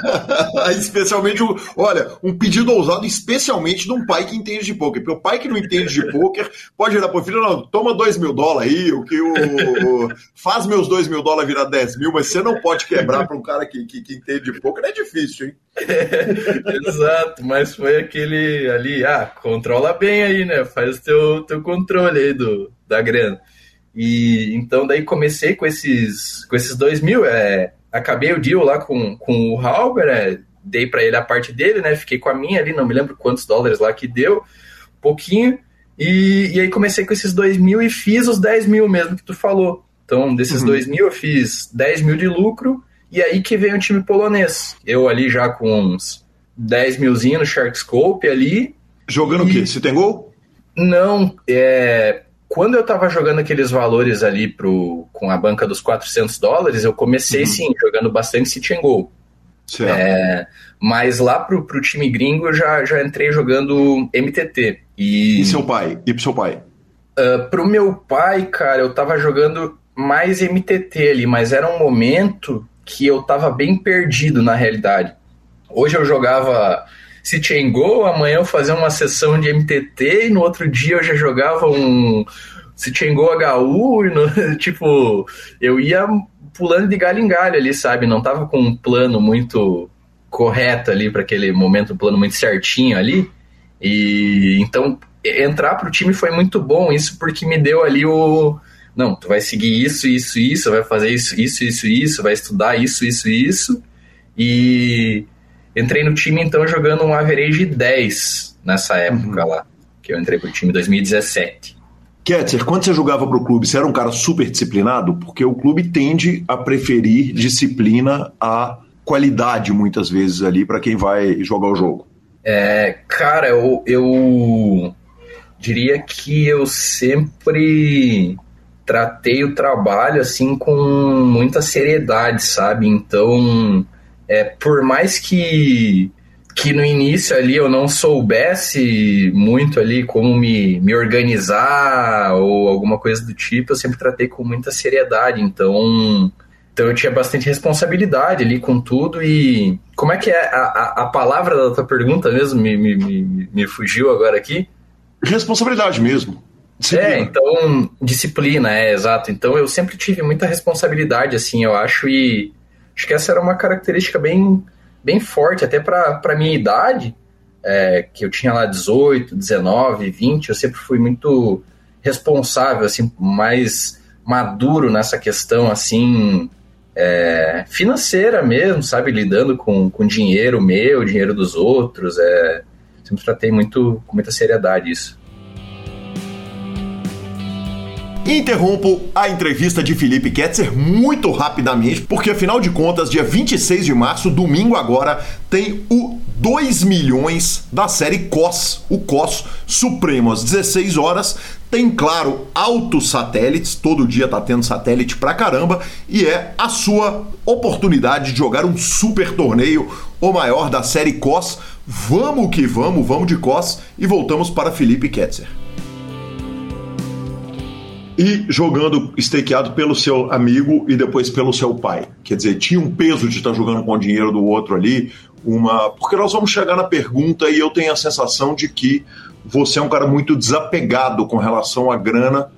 especialmente, um, olha, um pedido ousado, especialmente de um pai que entende de poker. Porque o pai que não entende de poker pode virar pro filho, não, toma dois mil dólares aí, o que o, faz meus dois mil dólares virar 10 mil, mas você não pode quebrar para um cara que, que, que, entende de poker, é difícil, hein? Exato, mas foi aquele ali, ah, controla bem aí, né? Faz o teu, teu controle aí do, da grana. E então daí comecei com esses, com esses dois mil. É, acabei o deal lá com, com o Halber, é, dei para ele a parte dele, né? Fiquei com a minha ali, não me lembro quantos dólares lá que deu, pouquinho. E, e aí comecei com esses dois mil e fiz os 10 mil mesmo que tu falou. Então, desses uhum. dois mil eu fiz 10 mil de lucro, e aí que veio o time polonês. Eu ali já com uns 10 milzinho no Shark Scope ali. Jogando e... o quê? Você tem gol? Não, é, quando eu estava jogando aqueles valores ali pro, com a banca dos 400 dólares, eu comecei uhum. sim, jogando bastante City and Goal. É, mas lá pro, pro time gringo eu já, já entrei jogando MTT. E, e seu pai? E pro seu pai? Uh, pro meu pai, cara, eu tava jogando mais MTT ali, mas era um momento que eu tava bem perdido na realidade. Hoje eu jogava se Go, amanhã eu fazia uma sessão de MTT e no outro dia eu já jogava um se Go HU, e no, tipo, eu ia pulando de galho em galho ali, sabe? Não tava com um plano muito correto ali para aquele momento, um plano muito certinho ali. E então entrar pro time foi muito bom, isso porque me deu ali o não, tu vai seguir isso, isso, isso, vai fazer isso, isso, isso, isso, vai estudar isso, isso, isso. E Entrei no time, então, jogando um average 10 nessa época uhum. lá, que eu entrei pro time em 2017. Ketzer, quando você jogava pro clube, você era um cara super disciplinado? Porque o clube tende a preferir disciplina a qualidade, muitas vezes, ali, para quem vai jogar o jogo. É, cara, eu, eu diria que eu sempre tratei o trabalho assim com muita seriedade, sabe? Então, é, por mais que que no início ali eu não soubesse muito ali como me, me organizar ou alguma coisa do tipo, eu sempre tratei com muita seriedade, então então eu tinha bastante responsabilidade ali com tudo e como é que é a, a, a palavra da tua pergunta mesmo me, me, me, me fugiu agora aqui? Responsabilidade mesmo. Disciplina. É, então, disciplina, é, exato. Então eu sempre tive muita responsabilidade, assim, eu acho, e Acho que essa era uma característica bem, bem forte, até para a minha idade, é, que eu tinha lá 18, 19, 20, eu sempre fui muito responsável, assim, mais maduro nessa questão, assim, é, financeira mesmo, sabe? Lidando com, com dinheiro meu, dinheiro dos outros, é, sempre tratei muito, com muita seriedade isso. Interrompo a entrevista de Felipe Ketzer muito rapidamente, porque afinal de contas, dia 26 de março, domingo agora, tem o 2 milhões da série COS, o COS Supremo, às 16 horas. Tem, claro, altos satélites, todo dia tá tendo satélite pra caramba, e é a sua oportunidade de jogar um super torneio, o maior da série COS. Vamos que vamos, vamos de COS e voltamos para Felipe Ketzer e jogando stakeado pelo seu amigo e depois pelo seu pai. Quer dizer, tinha um peso de estar jogando com o dinheiro do outro ali, uma. Porque nós vamos chegar na pergunta e eu tenho a sensação de que você é um cara muito desapegado com relação à grana.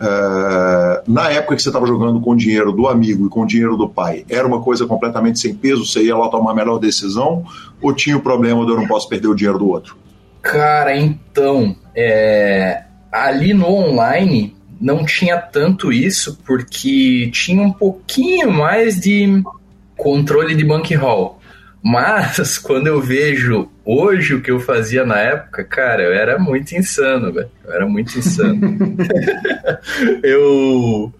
é, na época que você estava jogando com o dinheiro do amigo e com o dinheiro do pai, era uma coisa completamente sem peso? Você ia lá tomar a melhor decisão? Ou tinha o problema de eu não posso perder o dinheiro do outro? Cara, então, é, ali no online não tinha tanto isso, porque tinha um pouquinho mais de controle de bankroll. Mas quando eu vejo hoje o que eu fazia na época, cara, eu era muito insano, velho. Eu era muito insano. eu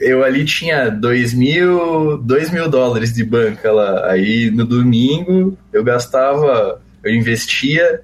eu ali tinha dois mil, dois mil dólares de banca lá. Aí no domingo eu gastava, eu investia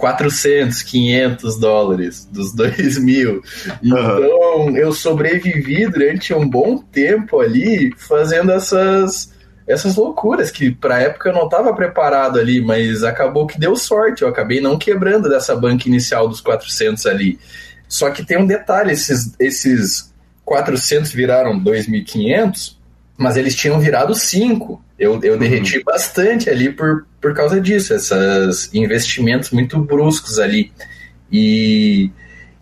400, 500 dólares dos 2 mil. Então uhum. eu sobrevivi durante um bom tempo ali fazendo essas essas loucuras que para época eu não estava preparado ali, mas acabou que deu sorte, eu acabei não quebrando dessa banca inicial dos 400 ali. Só que tem um detalhe, esses, esses 400 viraram 2.500, mas eles tinham virado 5. Eu, eu uhum. derreti bastante ali por, por causa disso, esses investimentos muito bruscos ali. E,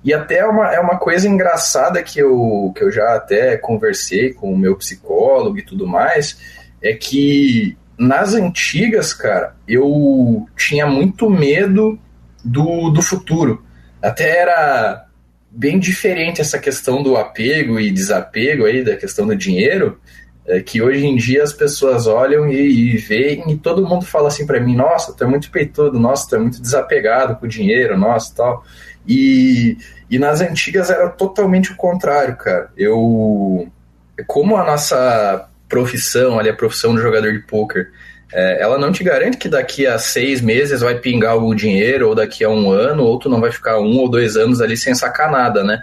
e até é uma, é uma coisa engraçada que eu, que eu já até conversei com o meu psicólogo e tudo mais, é que nas antigas, cara, eu tinha muito medo do, do futuro. Até era bem diferente essa questão do apego e desapego aí, da questão do dinheiro, é que hoje em dia as pessoas olham e, e veem e todo mundo fala assim para mim, nossa, tu é muito peitudo, nossa, tu é muito desapegado com o dinheiro, nossa, tal. E, e nas antigas era totalmente o contrário, cara. Eu, como a nossa profissão, ali, a profissão do jogador de pôquer, é, ela não te garante que daqui a seis meses vai pingar o dinheiro, ou daqui a um ano, ou tu não vai ficar um ou dois anos ali sem sacar nada, né?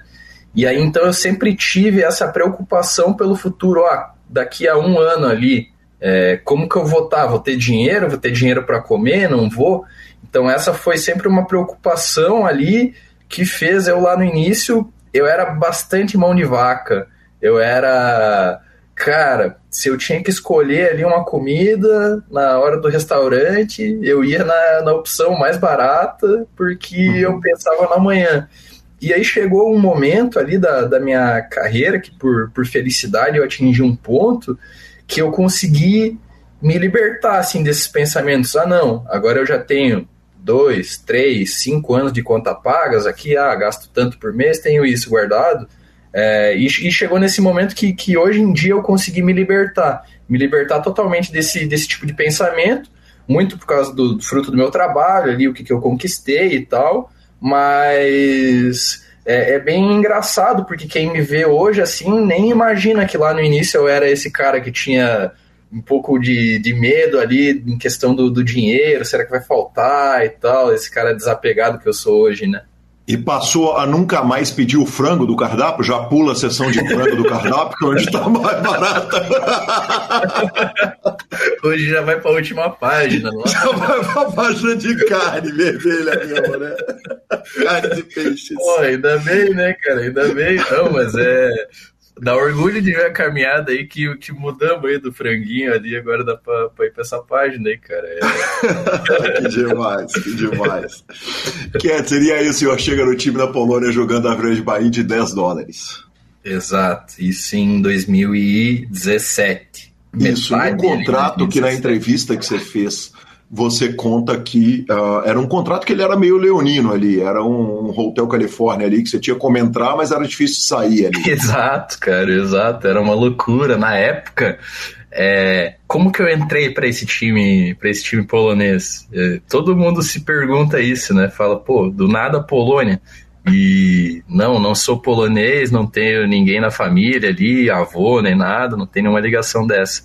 E aí então eu sempre tive essa preocupação pelo futuro, ó, daqui a um ano ali, é, como que eu vou estar? Tá? Vou ter dinheiro? Vou ter dinheiro para comer? Não vou? Então essa foi sempre uma preocupação ali que fez eu lá no início, eu era bastante mão de vaca, eu era cara, se eu tinha que escolher ali uma comida na hora do restaurante, eu ia na, na opção mais barata, porque uhum. eu pensava na manhã. E aí chegou um momento ali da, da minha carreira que, por, por felicidade, eu atingi um ponto que eu consegui me libertar assim, desses pensamentos. Ah, não, agora eu já tenho dois, três, cinco anos de conta pagas aqui, ah, gasto tanto por mês, tenho isso guardado. É, e, e, chegou nesse momento que, que hoje em dia eu consegui me libertar, me libertar totalmente desse, desse tipo de pensamento, muito por causa do, do fruto do meu trabalho ali, o que, que eu conquistei e tal, mas é, é, bem engraçado, porque quem me vê hoje assim nem imagina que lá no início eu era esse cara que tinha um pouco de, de medo ali em questão do, do dinheiro, será que vai faltar e tal, esse cara desapegado que eu sou hoje, né? E passou a nunca mais pedir o frango do cardápio, já pula a sessão de frango do cardápio, que onde está mais barata. Hoje já vai para a última página. Não? É? Já vai para a página de carne vermelha mesmo, né? Carne de peixes. Pô, ainda bem, né, cara? Ainda bem. Não, mas é Dá orgulho de ver a caminhada aí que, que mudamos aí do franguinho ali, agora dá pra, pra ir pra essa página aí, cara. É... que demais, que demais. que seria isso, senhor chega no time da Polônia jogando a Grande Bahia de 10 dólares. Exato, isso em 2017. Isso, um contrato que na entrevista que você fez você conta que uh, era um contrato que ele era meio leonino ali, era um, um Hotel Califórnia ali, que você tinha como entrar, mas era difícil sair ali. Exato, cara, exato, era uma loucura. Na época, é, como que eu entrei para esse time, para esse time polonês? É, todo mundo se pergunta isso, né? Fala, pô, do nada Polônia. E não, não sou polonês, não tenho ninguém na família ali, avô nem nada, não tenho nenhuma ligação dessa.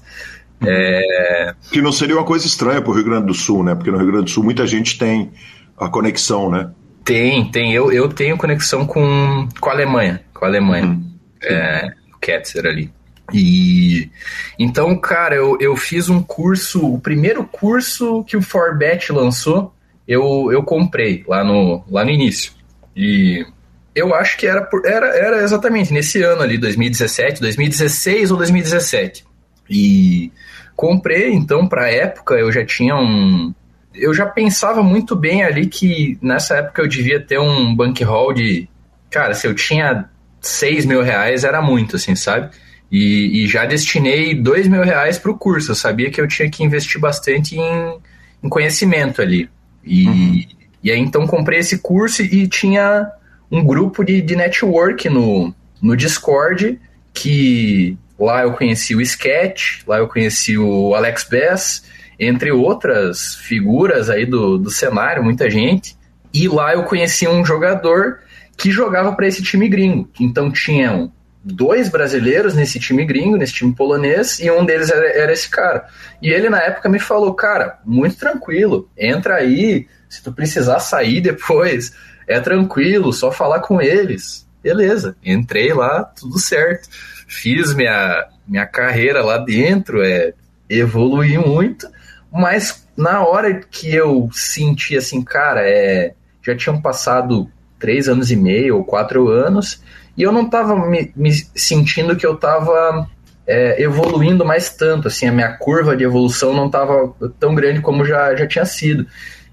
É... Que não seria uma coisa estranha para o Rio Grande do Sul, né? Porque no Rio Grande do Sul muita gente tem a conexão, né? Tem, tem. Eu, eu tenho conexão com, com a Alemanha. Com a Alemanha. Uhum. É, o Ketzer ali. E então, cara, eu, eu fiz um curso, o primeiro curso que o Forbet lançou, eu, eu comprei lá no, lá no início. E eu acho que era, por, era, era exatamente nesse ano ali, 2017, 2016 ou 2017. E comprei, então, para a época, eu já tinha um. Eu já pensava muito bem ali que nessa época eu devia ter um bankroll de. Cara, se eu tinha 6 mil reais era muito, assim, sabe? E, e já destinei 2 mil reais para o curso. Eu sabia que eu tinha que investir bastante em, em conhecimento ali. E, uhum. e aí então comprei esse curso e tinha um grupo de, de network no, no Discord que lá eu conheci o Sketch, lá eu conheci o Alex Bass, entre outras figuras aí do, do cenário, muita gente. E lá eu conheci um jogador que jogava para esse time gringo. Então tinham dois brasileiros nesse time gringo, nesse time polonês, e um deles era, era, esse cara. E ele na época me falou, cara, muito tranquilo, entra aí, se tu precisar sair depois, é tranquilo, só falar com eles. Beleza, entrei lá, tudo certo. Fiz minha, minha carreira lá dentro, é, evoluí muito, mas na hora que eu senti assim, cara, é, já tinham passado três anos e meio ou quatro anos, e eu não estava me, me, sentindo que eu estava é, evoluindo mais tanto, assim, a minha curva de evolução não estava tão grande como já, já tinha sido.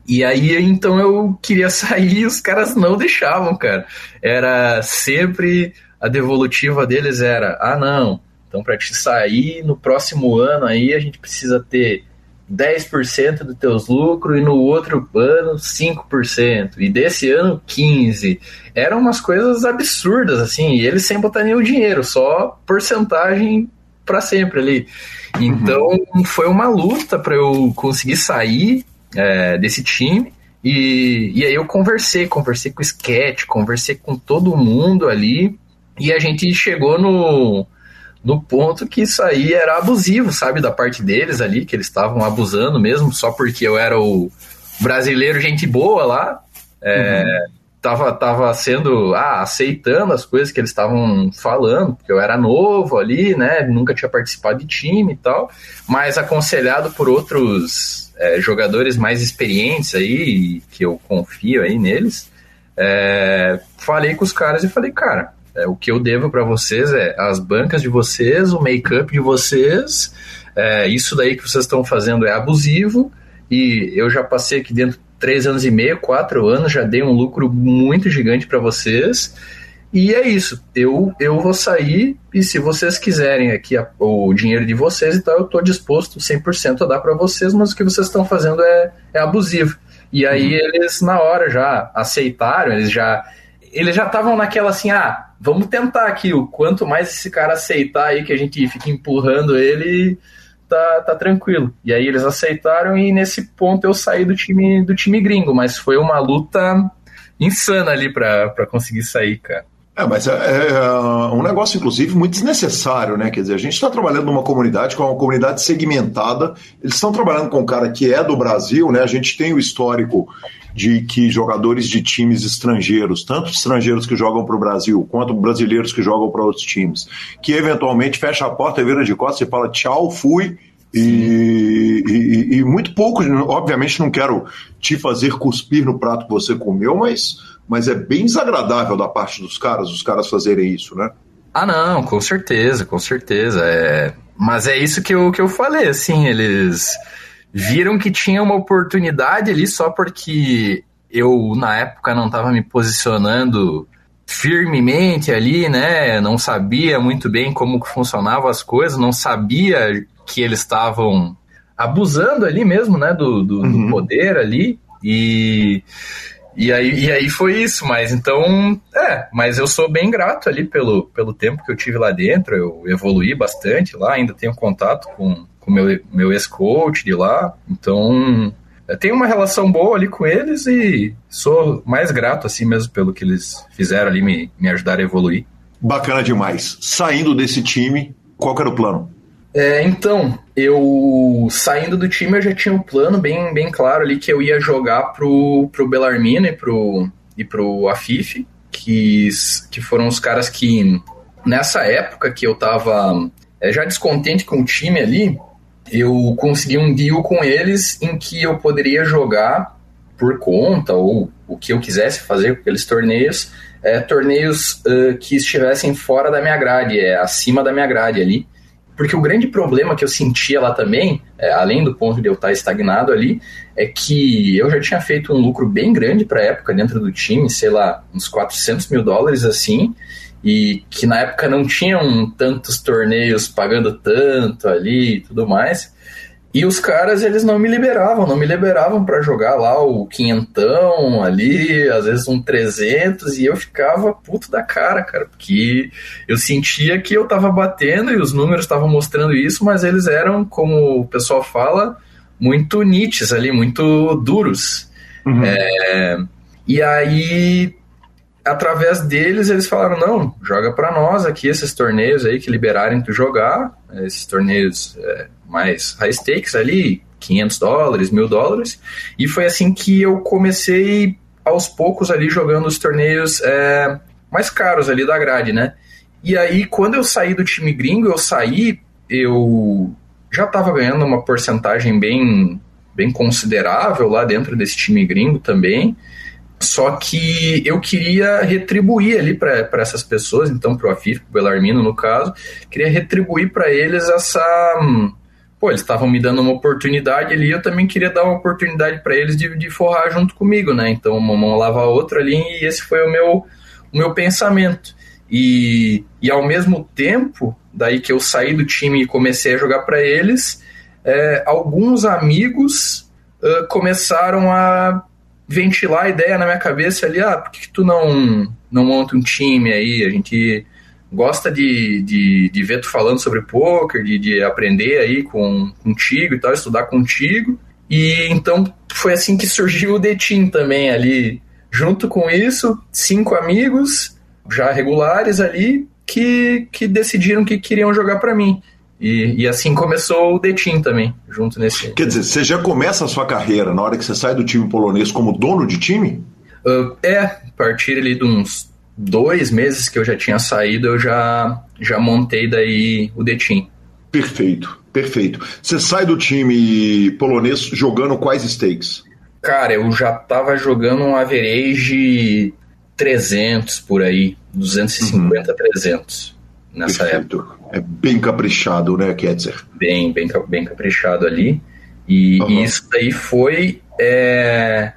E aí, então, eu queria sair e os caras não deixavam, cara. Era sempre a devolutiva deles era, ah, não, então para te sair no próximo ano aí a gente precisa ter 10% dos teus lucros e no outro ano 5%, e desse ano 15%. Eram umas coisas absurdas, assim, e eles sem botar nenhum dinheiro, só porcentagem para sempre ali. Então uhum. foi uma luta para eu conseguir sair é, desse time. E, e aí eu conversei, conversei com o Sketch, conversei com todo mundo ali, e a gente chegou no, no ponto que isso aí era abusivo, sabe, da parte deles ali, que eles estavam abusando mesmo, só porque eu era o brasileiro gente boa lá, é, uhum. tava, tava sendo, ah, aceitando as coisas que eles estavam falando, porque eu era novo ali, né, nunca tinha participado de time e tal, mas aconselhado por outros é, jogadores mais experientes aí, que eu confio aí neles, é, falei com os caras e falei, cara, é, o que eu devo para vocês é as bancas de vocês, o make-up de vocês, é, isso daí que vocês estão fazendo é abusivo e eu já passei aqui dentro três anos e meio, quatro anos, já dei um lucro muito gigante para vocês. E é isso, eu, eu vou sair e se vocês quiserem aqui a, o dinheiro de vocês, então eu estou disposto 100% a dar para vocês, mas o que vocês estão fazendo é, é abusivo. E aí uhum. eles na hora já aceitaram, eles já eles já estavam naquela assim, ah, vamos tentar aqui. O quanto mais esse cara aceitar aí que a gente fica empurrando ele, tá, tá tranquilo. E aí eles aceitaram e nesse ponto eu saí do time do time gringo, mas foi uma luta insana ali para conseguir sair, cara. É, mas é, é, é, um negócio, inclusive, muito desnecessário, né? Quer dizer, a gente está trabalhando numa comunidade com uma comunidade segmentada. Eles estão trabalhando com um cara que é do Brasil, né? A gente tem o histórico de que jogadores de times estrangeiros, tanto estrangeiros que jogam para o Brasil, quanto brasileiros que jogam para outros times, que eventualmente fecha a porta e vira de costas e fala tchau, fui. E, e, e, muito pouco, obviamente não quero te fazer cuspir no prato que você comeu, mas, mas é bem desagradável da parte dos caras, os caras fazerem isso, né? Ah, não, com certeza, com certeza. É... Mas é isso que eu, que eu falei, assim, eles viram que tinha uma oportunidade ali só porque eu, na época, não estava me posicionando firmemente ali, né? Não sabia muito bem como funcionavam as coisas, não sabia que eles estavam abusando ali mesmo, né? Do, do, uhum. do poder ali. E, e, aí, e aí foi isso, mas então, é, mas eu sou bem grato ali pelo, pelo tempo que eu tive lá dentro, eu evoluí bastante lá, ainda tenho contato com, com meu, meu ex-coach de lá. Então, eu tenho uma relação boa ali com eles e sou mais grato assim mesmo pelo que eles fizeram ali, me, me ajudaram a evoluir. Bacana demais. Saindo desse time, qual era o plano? É, então, eu saindo do time eu já tinha um plano bem, bem claro ali que eu ia jogar pro, pro Belarmino e pro, e pro Afif, que, que foram os caras que nessa época que eu tava é, já descontente com o time ali, eu consegui um deal com eles em que eu poderia jogar por conta ou o que eu quisesse fazer com aqueles torneios, é, torneios uh, que estivessem fora da minha grade, é, acima da minha grade ali. Porque o grande problema que eu sentia lá também, é, além do ponto de eu estar estagnado ali, é que eu já tinha feito um lucro bem grande para a época dentro do time, sei lá, uns 400 mil dólares assim, e que na época não tinham tantos torneios pagando tanto ali e tudo mais. E os caras, eles não me liberavam, não me liberavam para jogar lá o quinhentão ali, às vezes um 300, e eu ficava puto da cara, cara, porque eu sentia que eu tava batendo e os números estavam mostrando isso, mas eles eram, como o pessoal fala, muito niches ali, muito duros. Uhum. É, e aí, através deles, eles falaram: não, joga para nós aqui esses torneios aí que liberarem tu jogar, esses torneios. É, mais high stakes ali, 500 dólares, mil dólares. E foi assim que eu comecei aos poucos ali jogando os torneios é, mais caros ali da grade, né? E aí, quando eu saí do time gringo, eu saí, eu já estava ganhando uma porcentagem bem, bem considerável lá dentro desse time gringo também. Só que eu queria retribuir ali para essas pessoas, então para o Afif, para o Belarmino no caso, queria retribuir para eles essa pô, eles estavam me dando uma oportunidade ali, eu também queria dar uma oportunidade para eles de, de forrar junto comigo, né? Então, uma mão lava a outra ali, e esse foi o meu, o meu pensamento. E, e ao mesmo tempo, daí que eu saí do time e comecei a jogar para eles, é, alguns amigos uh, começaram a ventilar a ideia na minha cabeça ali, ah, por que, que tu não, não monta um time aí? A gente gosta de, de, de ver tu falando sobre poker, de, de aprender aí com, contigo e tal, estudar contigo. E então foi assim que surgiu o The Team também ali. Junto com isso, cinco amigos já regulares ali que, que decidiram que queriam jogar para mim. E, e, assim começou o The Team também, junto nesse. Quer dizer, você já começa a sua carreira na hora que você sai do time polonês como dono de time? Uh, é, a partir ali de uns dois meses que eu já tinha saído, eu já, já montei daí o The Team. Perfeito, perfeito. Você sai do time polonês jogando quais stakes? Cara, eu já tava jogando um average 300 por aí, 250, uhum. 300 nessa Perfeito. época. É bem caprichado, né, Ketzer? Bem, bem, bem caprichado ali. E, uhum. e isso daí foi é,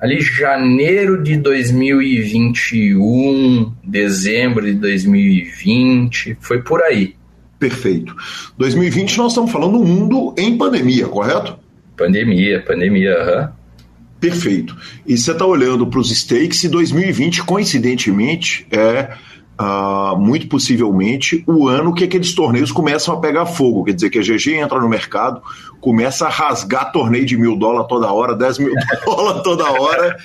ali janeiro de 2021, dezembro de 2020, foi por aí. Perfeito. 2020 nós estamos falando um mundo em pandemia, correto? Pandemia, pandemia, aham. Uhum. Perfeito. E você está olhando para os stakes e 2020, coincidentemente, é uh, muito possivelmente o ano que aqueles torneios começam a pegar fogo. Quer dizer, que a GG entra no mercado, começa a rasgar torneio de mil dólares toda hora, 10 mil dólares toda hora.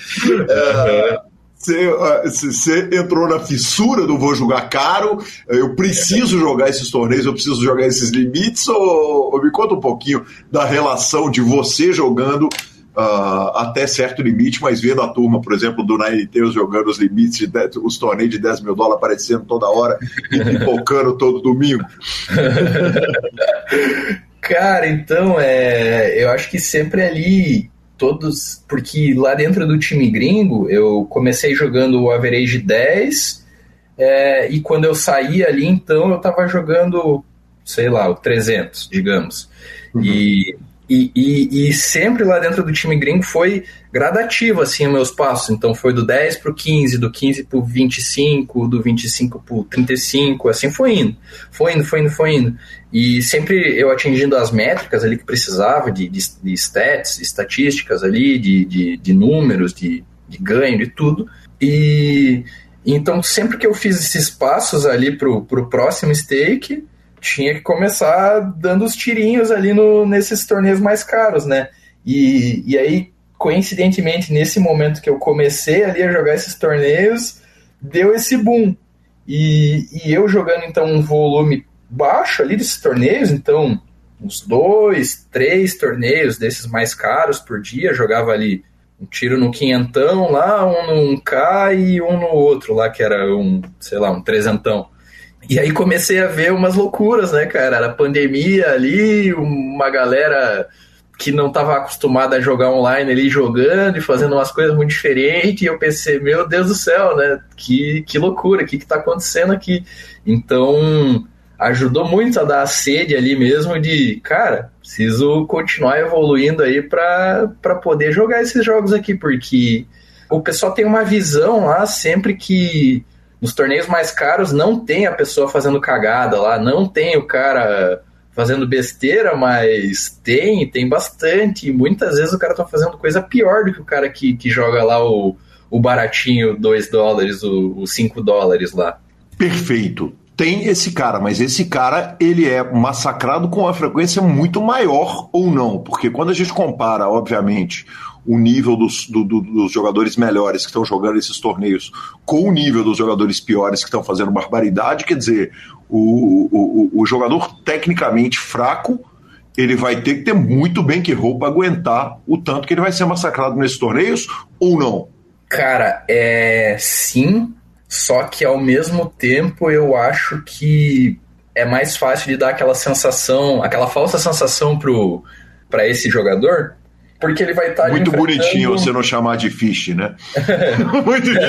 Você uh, entrou na fissura do vou jogar caro, eu preciso jogar esses torneios, eu preciso jogar esses limites, ou, ou me conta um pouquinho da relação de você jogando uh, até certo limite, mas vendo a turma, por exemplo, do Nine Tails jogando os limites, de 10, os torneios de 10 mil dólares aparecendo toda hora e pipocando todo domingo. Cara, então, é, eu acho que sempre ali todos, porque lá dentro do time gringo, eu comecei jogando o average 10, é, e quando eu saí ali, então, eu tava jogando, sei lá, o 300, digamos. Uhum. E e, e, e, sempre lá dentro do time gringo foi gradativo, assim, os meus passos. Então foi do 10 pro 15, do 15 pro 25, do 25 pro 35, assim foi indo. Foi indo, foi indo, foi indo. E sempre eu atingindo as métricas ali que precisava, de, de, de stats, estatísticas ali, de, de, de números, de, de ganho, de tudo. E então sempre que eu fiz esses passos ali pro, pro próximo stake, tinha que começar dando os tirinhos ali no, nesses torneios mais caros, né? E, e aí, coincidentemente, nesse momento que eu comecei ali a jogar esses torneios, deu esse boom. E, e eu jogando então um volume baixo ali desses torneios, então uns dois, três torneios desses mais caros por dia, jogava ali um tiro no quinhentão lá, um no 1K e um no outro lá, que era um, sei lá, um trezentão. E aí comecei a ver umas loucuras, né, cara? Era pandemia ali, uma galera que não estava acostumada a jogar online ali jogando e fazendo umas coisas muito diferentes. E eu pensei, meu Deus do céu, né? Que, que loucura, o que, que tá acontecendo aqui? Então, ajudou muito a dar a sede ali mesmo de, cara, preciso continuar evoluindo aí para poder jogar esses jogos aqui, porque o pessoal tem uma visão lá sempre que nos torneios mais caros não tem a pessoa fazendo cagada lá, não tem o cara fazendo besteira, mas tem, tem bastante. E muitas vezes o cara tá fazendo coisa pior do que o cara que, que joga lá o, o baratinho 2 dólares, o 5 dólares lá. Perfeito. Tem esse cara, mas esse cara ele é massacrado com uma frequência muito maior ou não? Porque quando a gente compara, obviamente, o nível dos, do, do, dos jogadores melhores que estão jogando esses torneios com o nível dos jogadores piores que estão fazendo barbaridade, quer dizer, o, o, o jogador tecnicamente fraco ele vai ter que ter muito bem que roupa aguentar o tanto que ele vai ser massacrado nesses torneios ou não? Cara, é sim, só que ao mesmo tempo eu acho que é mais fácil de dar aquela sensação, aquela falsa sensação pro para esse jogador, porque ele vai estar. Tá Muito enfrentando... bonitinho você não chamar de fish, né? Muito bonitinho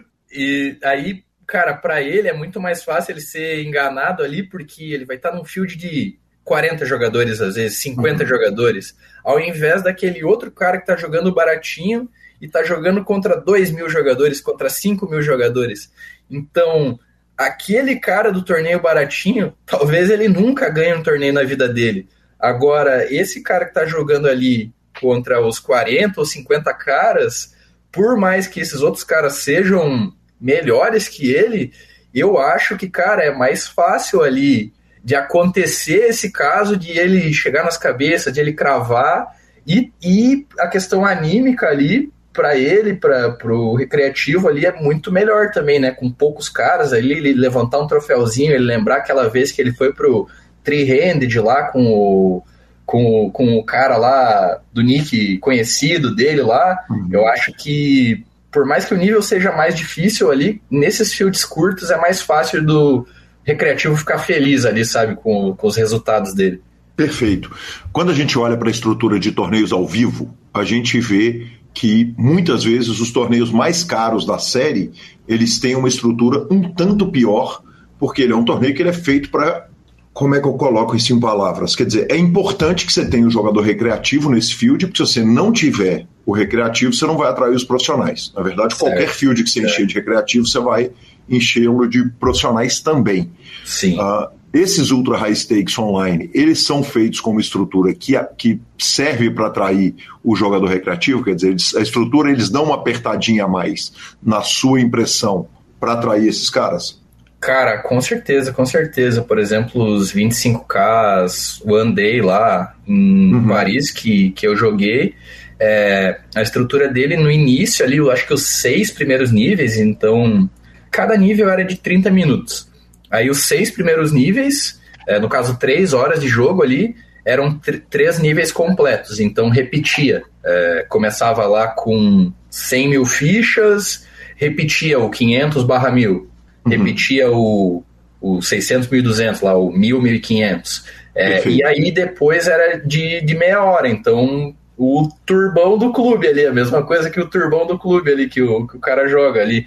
E aí, cara, para ele é muito mais fácil ele ser enganado ali, porque ele vai estar tá num field de 40 jogadores, às vezes, 50 uhum. jogadores, ao invés daquele outro cara que tá jogando baratinho e tá jogando contra 2 mil jogadores, contra 5 mil jogadores. Então, aquele cara do torneio baratinho, talvez ele nunca ganhe um torneio na vida dele. Agora, esse cara que tá jogando ali contra os 40 ou 50 caras, por mais que esses outros caras sejam melhores que ele, eu acho que, cara, é mais fácil ali de acontecer esse caso de ele chegar nas cabeças, de ele cravar, e, e a questão anímica ali, para ele, para o recreativo ali, é muito melhor também, né? Com poucos caras ali, ele levantar um troféuzinho, ele lembrar aquela vez que ele foi pro three-handed lá com o, com, com o cara lá do nick conhecido dele lá, uhum. eu acho que por mais que o nível seja mais difícil ali, nesses fields curtos é mais fácil do recreativo ficar feliz ali, sabe, com, com os resultados dele. Perfeito. Quando a gente olha para a estrutura de torneios ao vivo, a gente vê que muitas vezes os torneios mais caros da série eles têm uma estrutura um tanto pior, porque ele é um torneio que ele é feito para como é que eu coloco isso em palavras? Quer dizer, é importante que você tenha um jogador recreativo nesse field, porque se você não tiver o recreativo, você não vai atrair os profissionais. Na verdade, certo. qualquer field que você encher de recreativo, você vai enchê-lo de profissionais também. Sim. Uh, esses ultra high stakes online, eles são feitos com uma estrutura que, que serve para atrair o jogador recreativo, quer dizer, eles, a estrutura eles dão uma apertadinha a mais na sua impressão para atrair esses caras? Cara, com certeza, com certeza. Por exemplo, os 25K, One Day lá em uhum. Paris, que, que eu joguei, é, a estrutura dele no início ali, eu acho que os seis primeiros níveis, então cada nível era de 30 minutos. Aí os seis primeiros níveis, é, no caso três horas de jogo ali, eram três níveis completos, então repetia. É, começava lá com 100 mil fichas, repetia o 500 barra 1000, uhum. repetia o, o 600, 1200 lá, o 1000, 1500. É, e aí depois era de, de meia hora, então o turbão do clube ali, a mesma coisa que o turbão do clube ali que o, que o cara joga ali.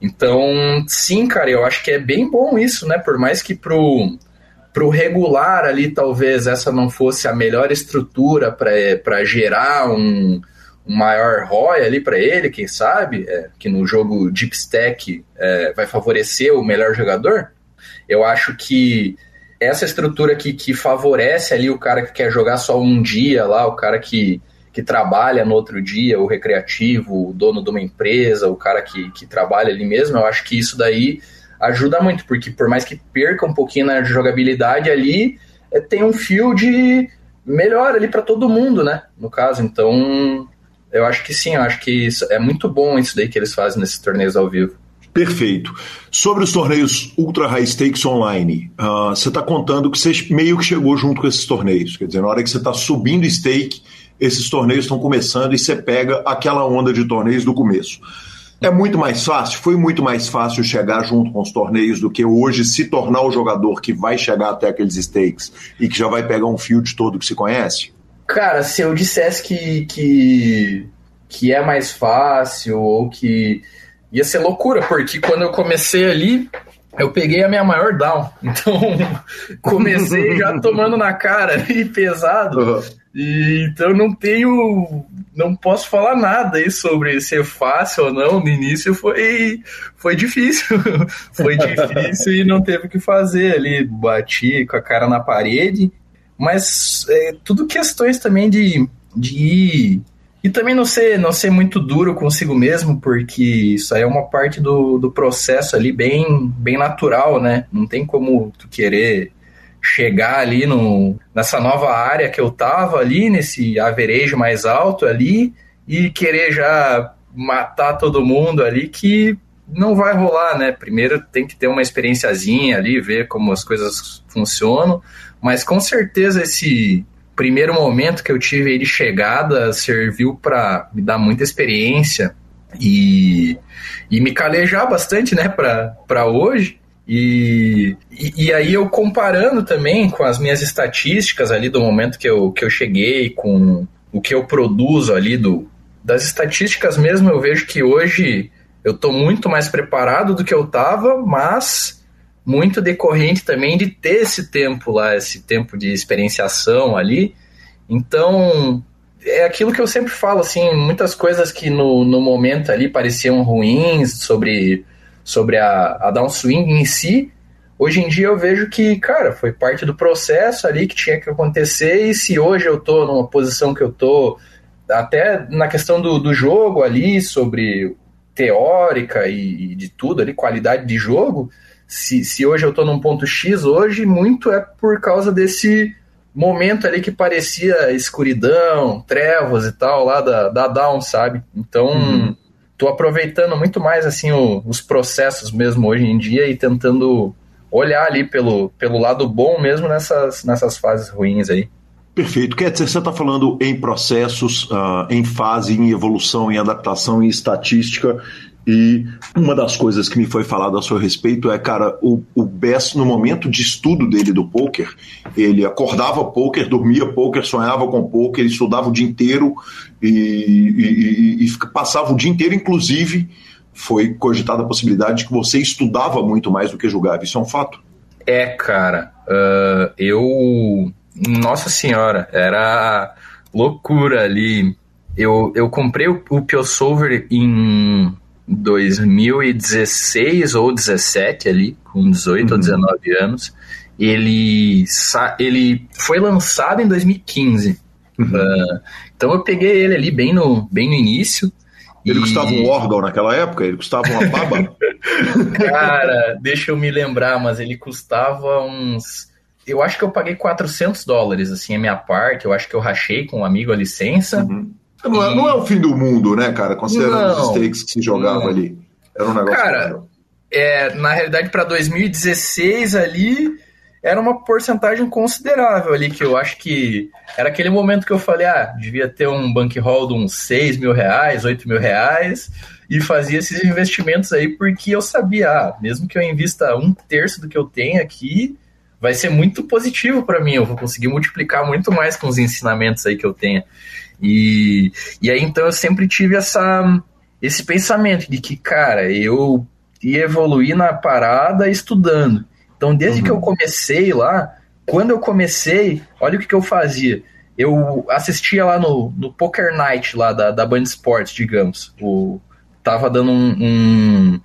Então, sim, cara, eu acho que é bem bom isso, né? Por mais que pro, pro regular ali talvez essa não fosse a melhor estrutura para gerar um, um maior ROI ali para ele, quem sabe, é, que no jogo Deep Stack é, vai favorecer o melhor jogador. Eu acho que essa estrutura que, que favorece ali o cara que quer jogar só um dia lá, o cara que que trabalha no outro dia, o recreativo, o dono de uma empresa, o cara que, que trabalha ali mesmo, eu acho que isso daí ajuda muito, porque por mais que perca um pouquinho na jogabilidade ali, é, tem um field melhor ali para todo mundo, né? No caso, então eu acho que sim, eu acho que isso, é muito bom isso daí que eles fazem nesses torneios ao vivo. Perfeito. Sobre os torneios Ultra High Stakes Online, uh, você está contando que você meio que chegou junto com esses torneios. Quer dizer, na hora que você está subindo stake, esses torneios estão começando e você pega aquela onda de torneios do começo. É muito mais fácil, foi muito mais fácil chegar junto com os torneios do que hoje se tornar o jogador que vai chegar até aqueles stakes e que já vai pegar um field todo que se conhece? Cara, se eu dissesse que, que, que é mais fácil ou que ia ser loucura, porque quando eu comecei ali, eu peguei a minha maior down. Então, comecei já tomando na cara e pesado. Uhum. E, então não tenho, não posso falar nada aí sobre ser fácil ou não. No início foi, foi difícil, foi difícil e não teve o que fazer ali, bati com a cara na parede. Mas é, tudo questões também de, de ir e também não ser, não ser muito duro consigo mesmo, porque isso aí é uma parte do, do processo ali bem, bem natural, né? Não tem como tu querer chegar ali no, nessa nova área que eu tava ali, nesse average mais alto ali, e querer já matar todo mundo ali, que não vai rolar, né? Primeiro tem que ter uma experiênciazinha ali, ver como as coisas funcionam, mas com certeza esse primeiro momento que eu tive aí de chegada serviu para me dar muita experiência e, e me calejar bastante, né, para hoje. E, e, e, aí eu comparando também com as minhas estatísticas ali do momento que eu, que eu cheguei, com o que eu produzo ali do, das estatísticas mesmo, eu vejo que hoje eu estou muito mais preparado do que eu estava, mas muito decorrente também de ter esse tempo lá, esse tempo de experienciação ali. Então, é aquilo que eu sempre falo, assim, muitas coisas que no, no momento ali pareciam ruins sobre sobre a, a downswing em si, hoje em dia eu vejo que, cara, foi parte do processo ali que tinha que acontecer, e se hoje eu tô numa posição que eu tô, até na questão do, do jogo ali, sobre teórica e, e de tudo ali, qualidade de jogo, se, se hoje eu tô num ponto X, hoje muito é por causa desse momento ali que parecia escuridão, trevas e tal, lá da, da Down, sabe? Então, uhum tô aproveitando muito mais assim o, os processos mesmo hoje em dia e tentando olhar ali pelo, pelo lado bom mesmo nessas, nessas fases ruins aí. Perfeito. Quer dizer, você está falando em processos, uh, em fase, em evolução, em adaptação, em estatística. E uma das coisas que me foi falado a seu respeito é, cara, o, o Bess, no momento de estudo dele do poker, ele acordava poker, dormia poker, sonhava com poker, estudava o dia inteiro e, e, e, e passava o dia inteiro, inclusive, foi cogitada a possibilidade de que você estudava muito mais do que jogava. Isso é um fato? É, cara. Uh, eu. Nossa Senhora, era loucura ali. Eu, eu comprei o, o Piosolver em 2016 ou 17 ali, com 18 uhum. ou 19 anos. Ele, ele foi lançado em 2015. Uhum. Uh, então eu peguei ele ali bem no, bem no início. Ele e... custava um órgão naquela época? Ele custava uma baba? Cara, deixa eu me lembrar, mas ele custava uns. Eu acho que eu paguei 400 dólares, assim, a minha parte. Eu acho que eu rachei com um amigo a licença. Uhum. Não, é, não é o fim do mundo, né, cara? Considerando não, os stakes que se jogava ali. Era um negócio. Cara, é, na realidade, para 2016 ali, era uma porcentagem considerável ali, que eu acho que era aquele momento que eu falei, ah, devia ter um bankroll de uns 6 mil reais, 8 mil reais, e fazia esses investimentos aí porque eu sabia, ah, mesmo que eu invista um terço do que eu tenho aqui, vai ser muito positivo para mim, eu vou conseguir multiplicar muito mais com os ensinamentos aí que eu tenho. E, e aí então eu sempre tive essa, esse pensamento de que, cara, eu ia evoluir na parada estudando. Então, desde uhum. que eu uhum. comecei lá, quando eu comecei, olha o que, que eu fazia. Eu assistia lá no, no Poker Night lá da, da Band Sports, digamos. O, tava dando um, um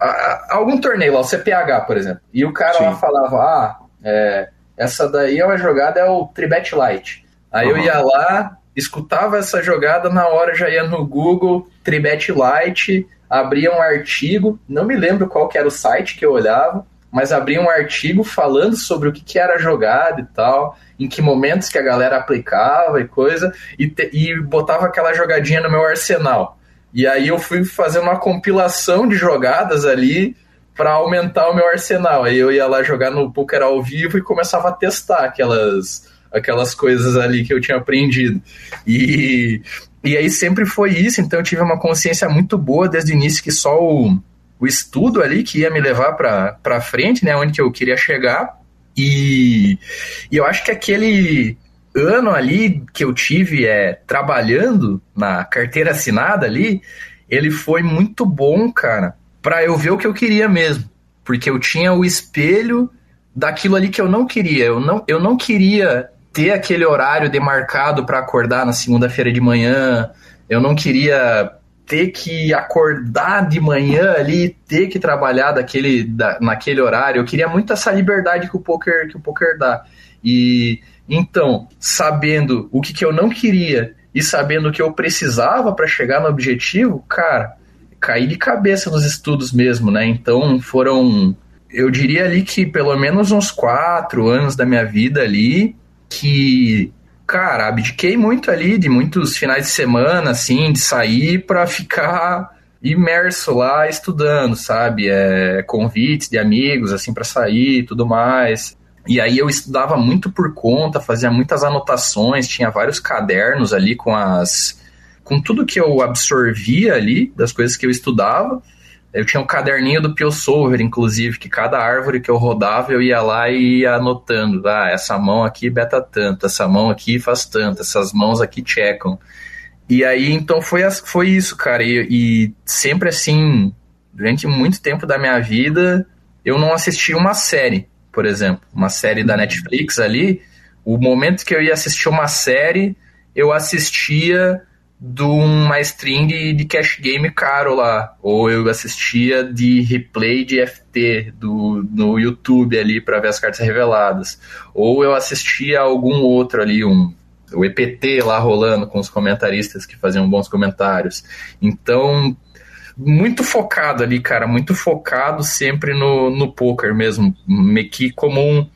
a, algum torneio lá, o CPH, por exemplo. E o cara Sim. lá falava, ah, é, essa daí é uma jogada, é o Tribet Light. Aí uhum. eu ia lá, escutava essa jogada, na hora já ia no Google, Tribet Light, abria um artigo, não me lembro qual que era o site que eu olhava, mas abria um artigo falando sobre o que, que era jogada e tal, em que momentos que a galera aplicava e coisa, e, te, e botava aquela jogadinha no meu arsenal. E aí eu fui fazer uma compilação de jogadas ali para aumentar o meu arsenal. Aí eu ia lá jogar no poker ao vivo e começava a testar aquelas aquelas coisas ali que eu tinha aprendido. E, e aí sempre foi isso, então eu tive uma consciência muito boa desde o início que só o, o estudo ali que ia me levar para frente, né, onde que eu queria chegar. E, e eu acho que aquele ano ali que eu tive é, trabalhando na carteira assinada ali, ele foi muito bom, cara, para eu ver o que eu queria mesmo. Porque eu tinha o espelho daquilo ali que eu não queria. Eu não, eu não queria ter aquele horário demarcado para acordar na segunda-feira de manhã. Eu não queria ter que acordar de manhã ali, ter que trabalhar daquele, da, naquele horário. Eu queria muito essa liberdade que o poker que o poker dá. E então, sabendo o que, que eu não queria e sabendo o que eu precisava para chegar no objetivo, cara, caí de cabeça nos estudos mesmo, né? Então foram, eu diria ali que pelo menos uns quatro anos da minha vida ali que cara, abdiquei muito ali de muitos finais de semana, assim, de sair para ficar imerso lá estudando, sabe? É, convites de amigos, assim, para sair e tudo mais. E aí eu estudava muito por conta, fazia muitas anotações, tinha vários cadernos ali com as. com tudo que eu absorvia ali, das coisas que eu estudava. Eu tinha um caderninho do Piosolver, inclusive, que cada árvore que eu rodava eu ia lá e ia anotando. Ah, essa mão aqui beta tanto, essa mão aqui faz tanto, essas mãos aqui checam. E aí, então, foi, foi isso, cara. E, e sempre assim, durante muito tempo da minha vida, eu não assisti uma série, por exemplo. Uma série da Netflix ali. O momento que eu ia assistir uma série, eu assistia de uma de, de cash game caro lá, ou eu assistia de replay de FT do, no YouTube ali para ver as cartas reveladas, ou eu assistia algum outro ali, um o EPT lá rolando com os comentaristas que faziam bons comentários. Então, muito focado ali, cara, muito focado sempre no, no poker mesmo, meio que como um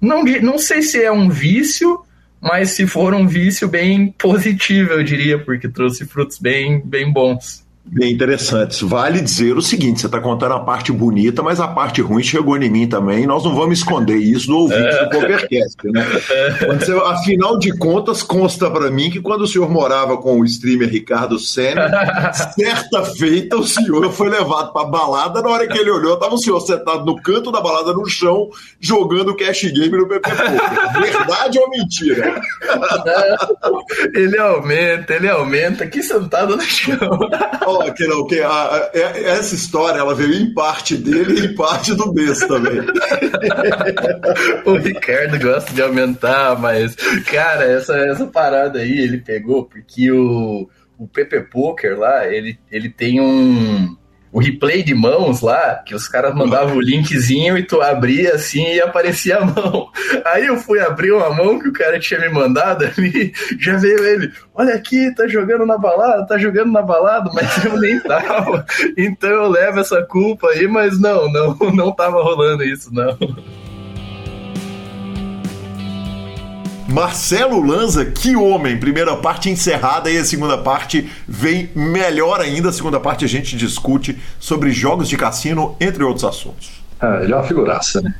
não, não sei se é um vício, mas se for um vício bem positivo, eu diria, porque trouxe frutos bem, bem bons. Bem interessantes. Vale dizer o seguinte: você está contando a parte bonita, mas a parte ruim chegou em mim também. Nós não vamos esconder isso do ouvinte é. do PokerCast, né? Você, afinal de contas, consta para mim que quando o senhor morava com o streamer Ricardo Senna, certa feita o senhor foi levado para balada. Na hora que ele olhou, estava o senhor sentado no canto da balada, no chão, jogando cash game no PP Poker. Verdade ou mentira? ele aumenta, ele aumenta, aqui sentado no chão que não, que a, a, essa história ela veio em parte dele e em parte do Bess também. o Ricardo gosta de aumentar, mas, cara, essa, essa parada aí ele pegou porque o, o Pepe Poker lá, ele, ele tem um o replay de mãos lá, que os caras mandavam o linkzinho e tu abria assim e aparecia a mão. Aí eu fui abrir uma mão que o cara tinha me mandado ali, já veio ele, olha aqui, tá jogando na balada, tá jogando na balada, mas eu nem tava. Então eu levo essa culpa aí, mas não, não, não tava rolando isso, não. Marcelo Lanza, que homem! Primeira parte encerrada e a segunda parte vem melhor ainda. A segunda parte a gente discute sobre jogos de cassino, entre outros assuntos. Ah, ele é uma figuraça, né?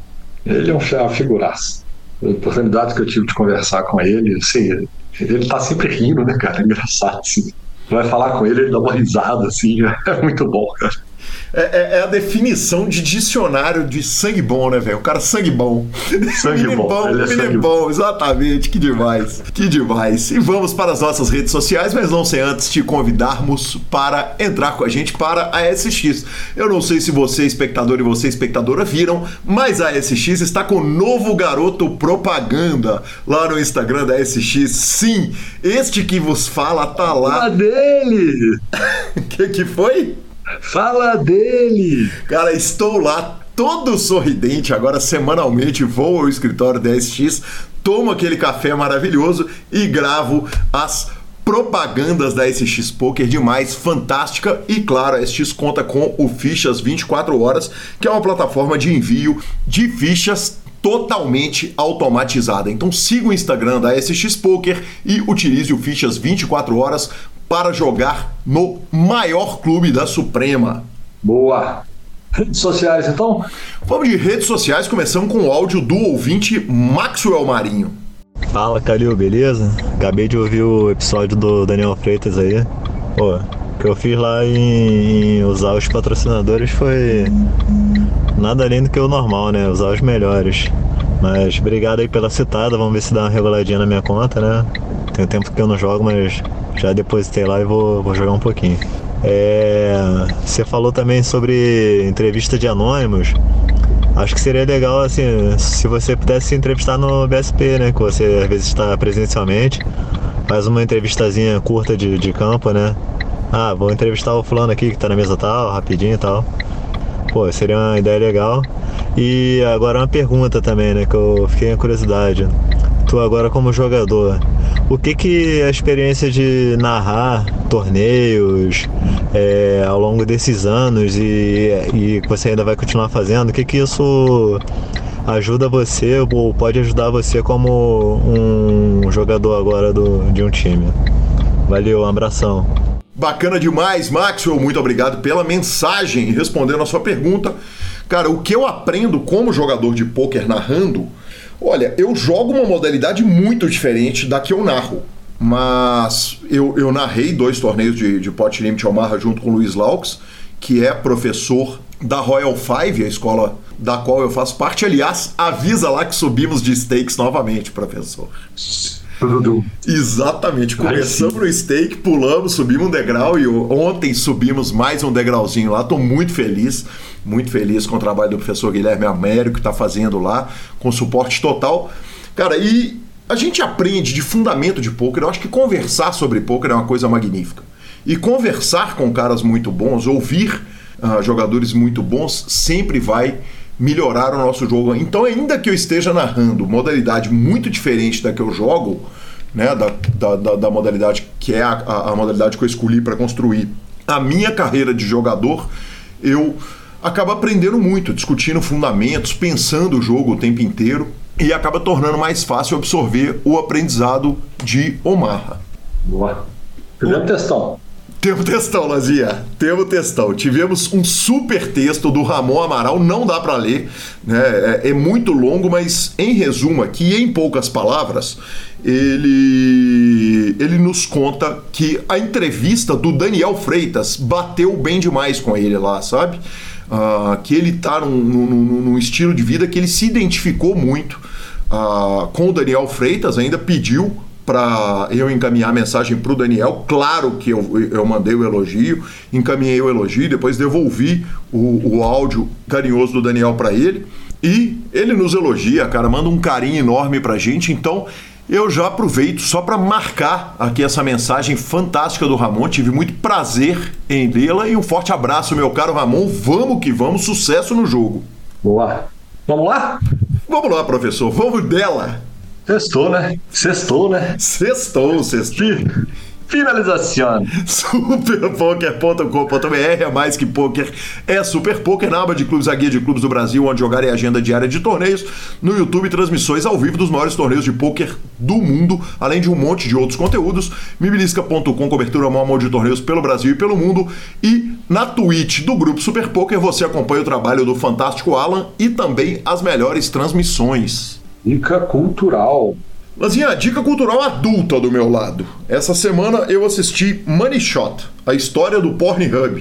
Ele é uma figuraça. A oportunidade que eu tive de conversar com ele, assim, ele tá sempre rindo, né, cara? É engraçado, assim. Vai falar com ele, ele dá uma risada, assim, é muito bom, cara. É, é, é, a definição de dicionário de sangue bom, né, velho? O cara sangue bom. Sangue bom. bom ele é sangue bom, exatamente. Que demais. Que demais. E vamos para as nossas redes sociais, mas não sem antes te convidarmos para entrar com a gente para a SX. Eu não sei se você, espectador, e você, espectadora, viram, mas a SX está com o novo garoto propaganda lá no Instagram da SX. Sim, este que vos fala tá lá. A dele! que que foi? Fala dele! Cara, estou lá todo sorridente, agora semanalmente vou ao escritório da SX, tomo aquele café maravilhoso e gravo as propagandas da SX Poker demais, fantástica e claro, a SX conta com o Fichas 24 horas, que é uma plataforma de envio de fichas totalmente automatizada. Então siga o Instagram da SX Poker e utilize o Fichas 24 horas para jogar no maior clube da Suprema. Boa! Redes sociais, então? Vamos de redes sociais, começando com o áudio do ouvinte Maxwell Marinho. Fala, Calil, beleza? Acabei de ouvir o episódio do Daniel Freitas aí. Pô, o que eu fiz lá em, em usar os patrocinadores foi nada além do que o normal, né? Usar os melhores. Mas obrigado aí pela citada, vamos ver se dá uma reguladinha na minha conta, né? Tem tempo que eu não jogo, mas já depositei lá e vou, vou jogar um pouquinho. É, você falou também sobre entrevista de anônimos. Acho que seria legal assim, se você pudesse se entrevistar no BSP, né? Que você às vezes está presencialmente, faz uma entrevistazinha curta de, de campo, né? Ah, vou entrevistar o fulano aqui que tá na mesa tal, rapidinho e tal. Pô, seria uma ideia legal. E agora uma pergunta também, né? Que eu fiquei com curiosidade. Tu agora como jogador, o que que a experiência de narrar torneios é, ao longo desses anos e, e você ainda vai continuar fazendo, o que que isso ajuda você ou pode ajudar você como um jogador agora do, de um time? Valeu, um abração. Bacana demais, Maxwell. Muito obrigado pela mensagem e respondendo a sua pergunta. Cara, o que eu aprendo como jogador de pôquer narrando Olha, eu jogo uma modalidade muito diferente da que eu narro. Mas eu, eu narrei dois torneios de, de Pot Limit Omaha junto com o Luiz Laux, que é professor da Royal Five, a escola da qual eu faço parte. Aliás, avisa lá que subimos de stakes novamente, professor. Exatamente. Começamos no stake, pulamos, subimos um degrau e ontem subimos mais um degrauzinho lá. Estou muito feliz, muito feliz com o trabalho do professor Guilherme Américo que está fazendo lá, com suporte total. Cara, e a gente aprende de fundamento de poker. Eu acho que conversar sobre poker é uma coisa magnífica. E conversar com caras muito bons, ouvir uh, jogadores muito bons, sempre vai melhorar o nosso jogo. Então, ainda que eu esteja narrando modalidade muito diferente da que eu jogo, né, da, da, da, da modalidade que é a, a, a modalidade que eu escolhi para construir a minha carreira de jogador, eu acabo aprendendo muito, discutindo fundamentos, pensando o jogo o tempo inteiro e acaba tornando mais fácil absorver o aprendizado de Omaha. Boa. Primeiro testão. Temos textão, Lazia. Temos textão. Tivemos um super texto do Ramon Amaral, não dá para ler, né? É, é, muito longo, mas em resumo aqui, em poucas palavras, ele, ele nos conta que a entrevista do Daniel Freitas bateu bem demais com ele lá, sabe? Uh, que ele tá num, num, num, estilo de vida que ele se identificou muito uh, com o Daniel Freitas, ainda pediu para eu encaminhar a mensagem para o Daniel. Claro que eu, eu mandei o elogio, encaminhei o elogio, depois devolvi o, o áudio carinhoso do Daniel para ele. E ele nos elogia, cara, manda um carinho enorme para gente. Então eu já aproveito só para marcar aqui essa mensagem fantástica do Ramon. Tive muito prazer em lê-la e um forte abraço, meu caro Ramon. Vamos que vamos, sucesso no jogo. Boa. Vamos lá? Vamos lá, professor. Vamos dela. Sextou, né? Sextou, né? Sextou, sextou. Finalização. Superpoker.com.br é mais que poker, é super poker na aba de clubes, a guia de clubes do Brasil, onde jogar e agenda diária de torneios. No YouTube, transmissões ao vivo dos maiores torneios de poker do mundo, além de um monte de outros conteúdos. Mibilisca.com, cobertura maior de torneios pelo Brasil e pelo mundo. E na Twitch do grupo Super Poker, você acompanha o trabalho do fantástico Alan e também as melhores transmissões. Dica cultural. Lazinha, dica cultural adulta do meu lado. Essa semana eu assisti Money Shot, a história do Pornhub.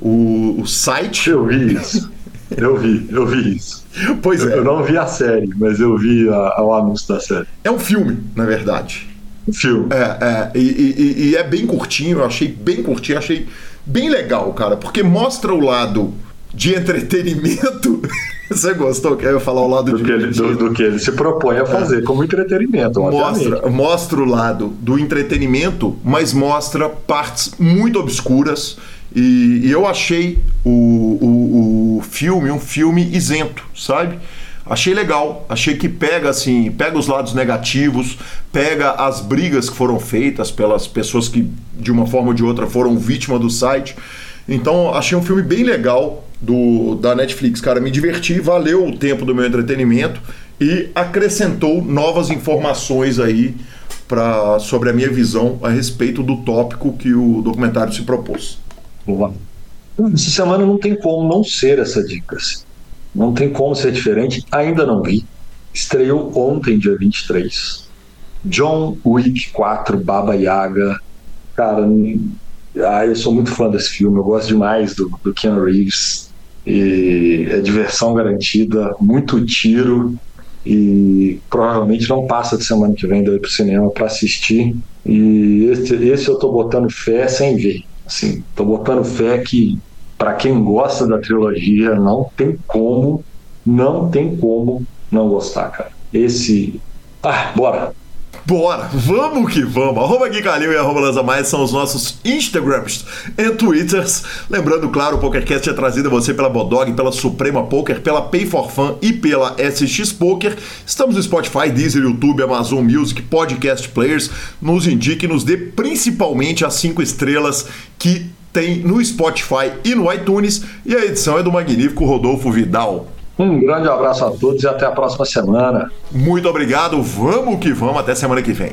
O, o site. Eu vi isso. Eu vi, eu vi isso. Pois eu, é. Eu não vi a série, mas eu vi a, o anúncio da série. É um filme, na verdade. Um filme. É, é e, e, e é bem curtinho, eu achei bem curtinho, achei bem legal, cara, porque mostra o lado de entretenimento. Você gostou que eu falar o lado do que, ele, do, do, que ele se propõe a fazer é. como entretenimento. Mostra, mostra o lado do entretenimento, mas mostra partes muito obscuras. E, e eu achei o, o, o, filme um filme isento, sabe? Achei legal, achei que pega assim, pega os lados negativos, pega as brigas que foram feitas pelas pessoas que de uma forma ou de outra foram vítima do site. Então achei um filme bem legal, do, da Netflix. Cara, me diverti, valeu o tempo do meu entretenimento e acrescentou novas informações aí pra, sobre a minha visão a respeito do tópico que o documentário se propôs. Boa. Essa semana não tem como não ser essa dica. Assim. Não tem como ser diferente. Ainda não vi. Estreou ontem, dia 23. John Wick 4, Baba Yaga. Cara, ah, eu sou muito fã desse filme. Eu gosto demais do, do Keanu Reeves e é diversão garantida, muito tiro e provavelmente não passa de semana que vem daí pro cinema para assistir e esse, esse eu tô botando fé sem ver assim, tô botando fé que para quem gosta da trilogia não tem como, não tem como não gostar, cara. Esse, ah, bora. Bora, vamos que vamos. Arroba Gui Calil e arroba Lanza Mais são os nossos Instagrams e Twitters. Lembrando, claro, o PokerCast é trazido a você pela Bodog, pela Suprema Poker, pela Pay for Fun e pela SX Poker. Estamos no Spotify, Deezer, YouTube, Amazon Music, Podcast Players. Nos indique, nos dê principalmente as cinco estrelas que tem no Spotify e no iTunes. E a edição é do magnífico Rodolfo Vidal. Um grande abraço a todos e até a próxima semana. Muito obrigado, vamos que vamos, até semana que vem.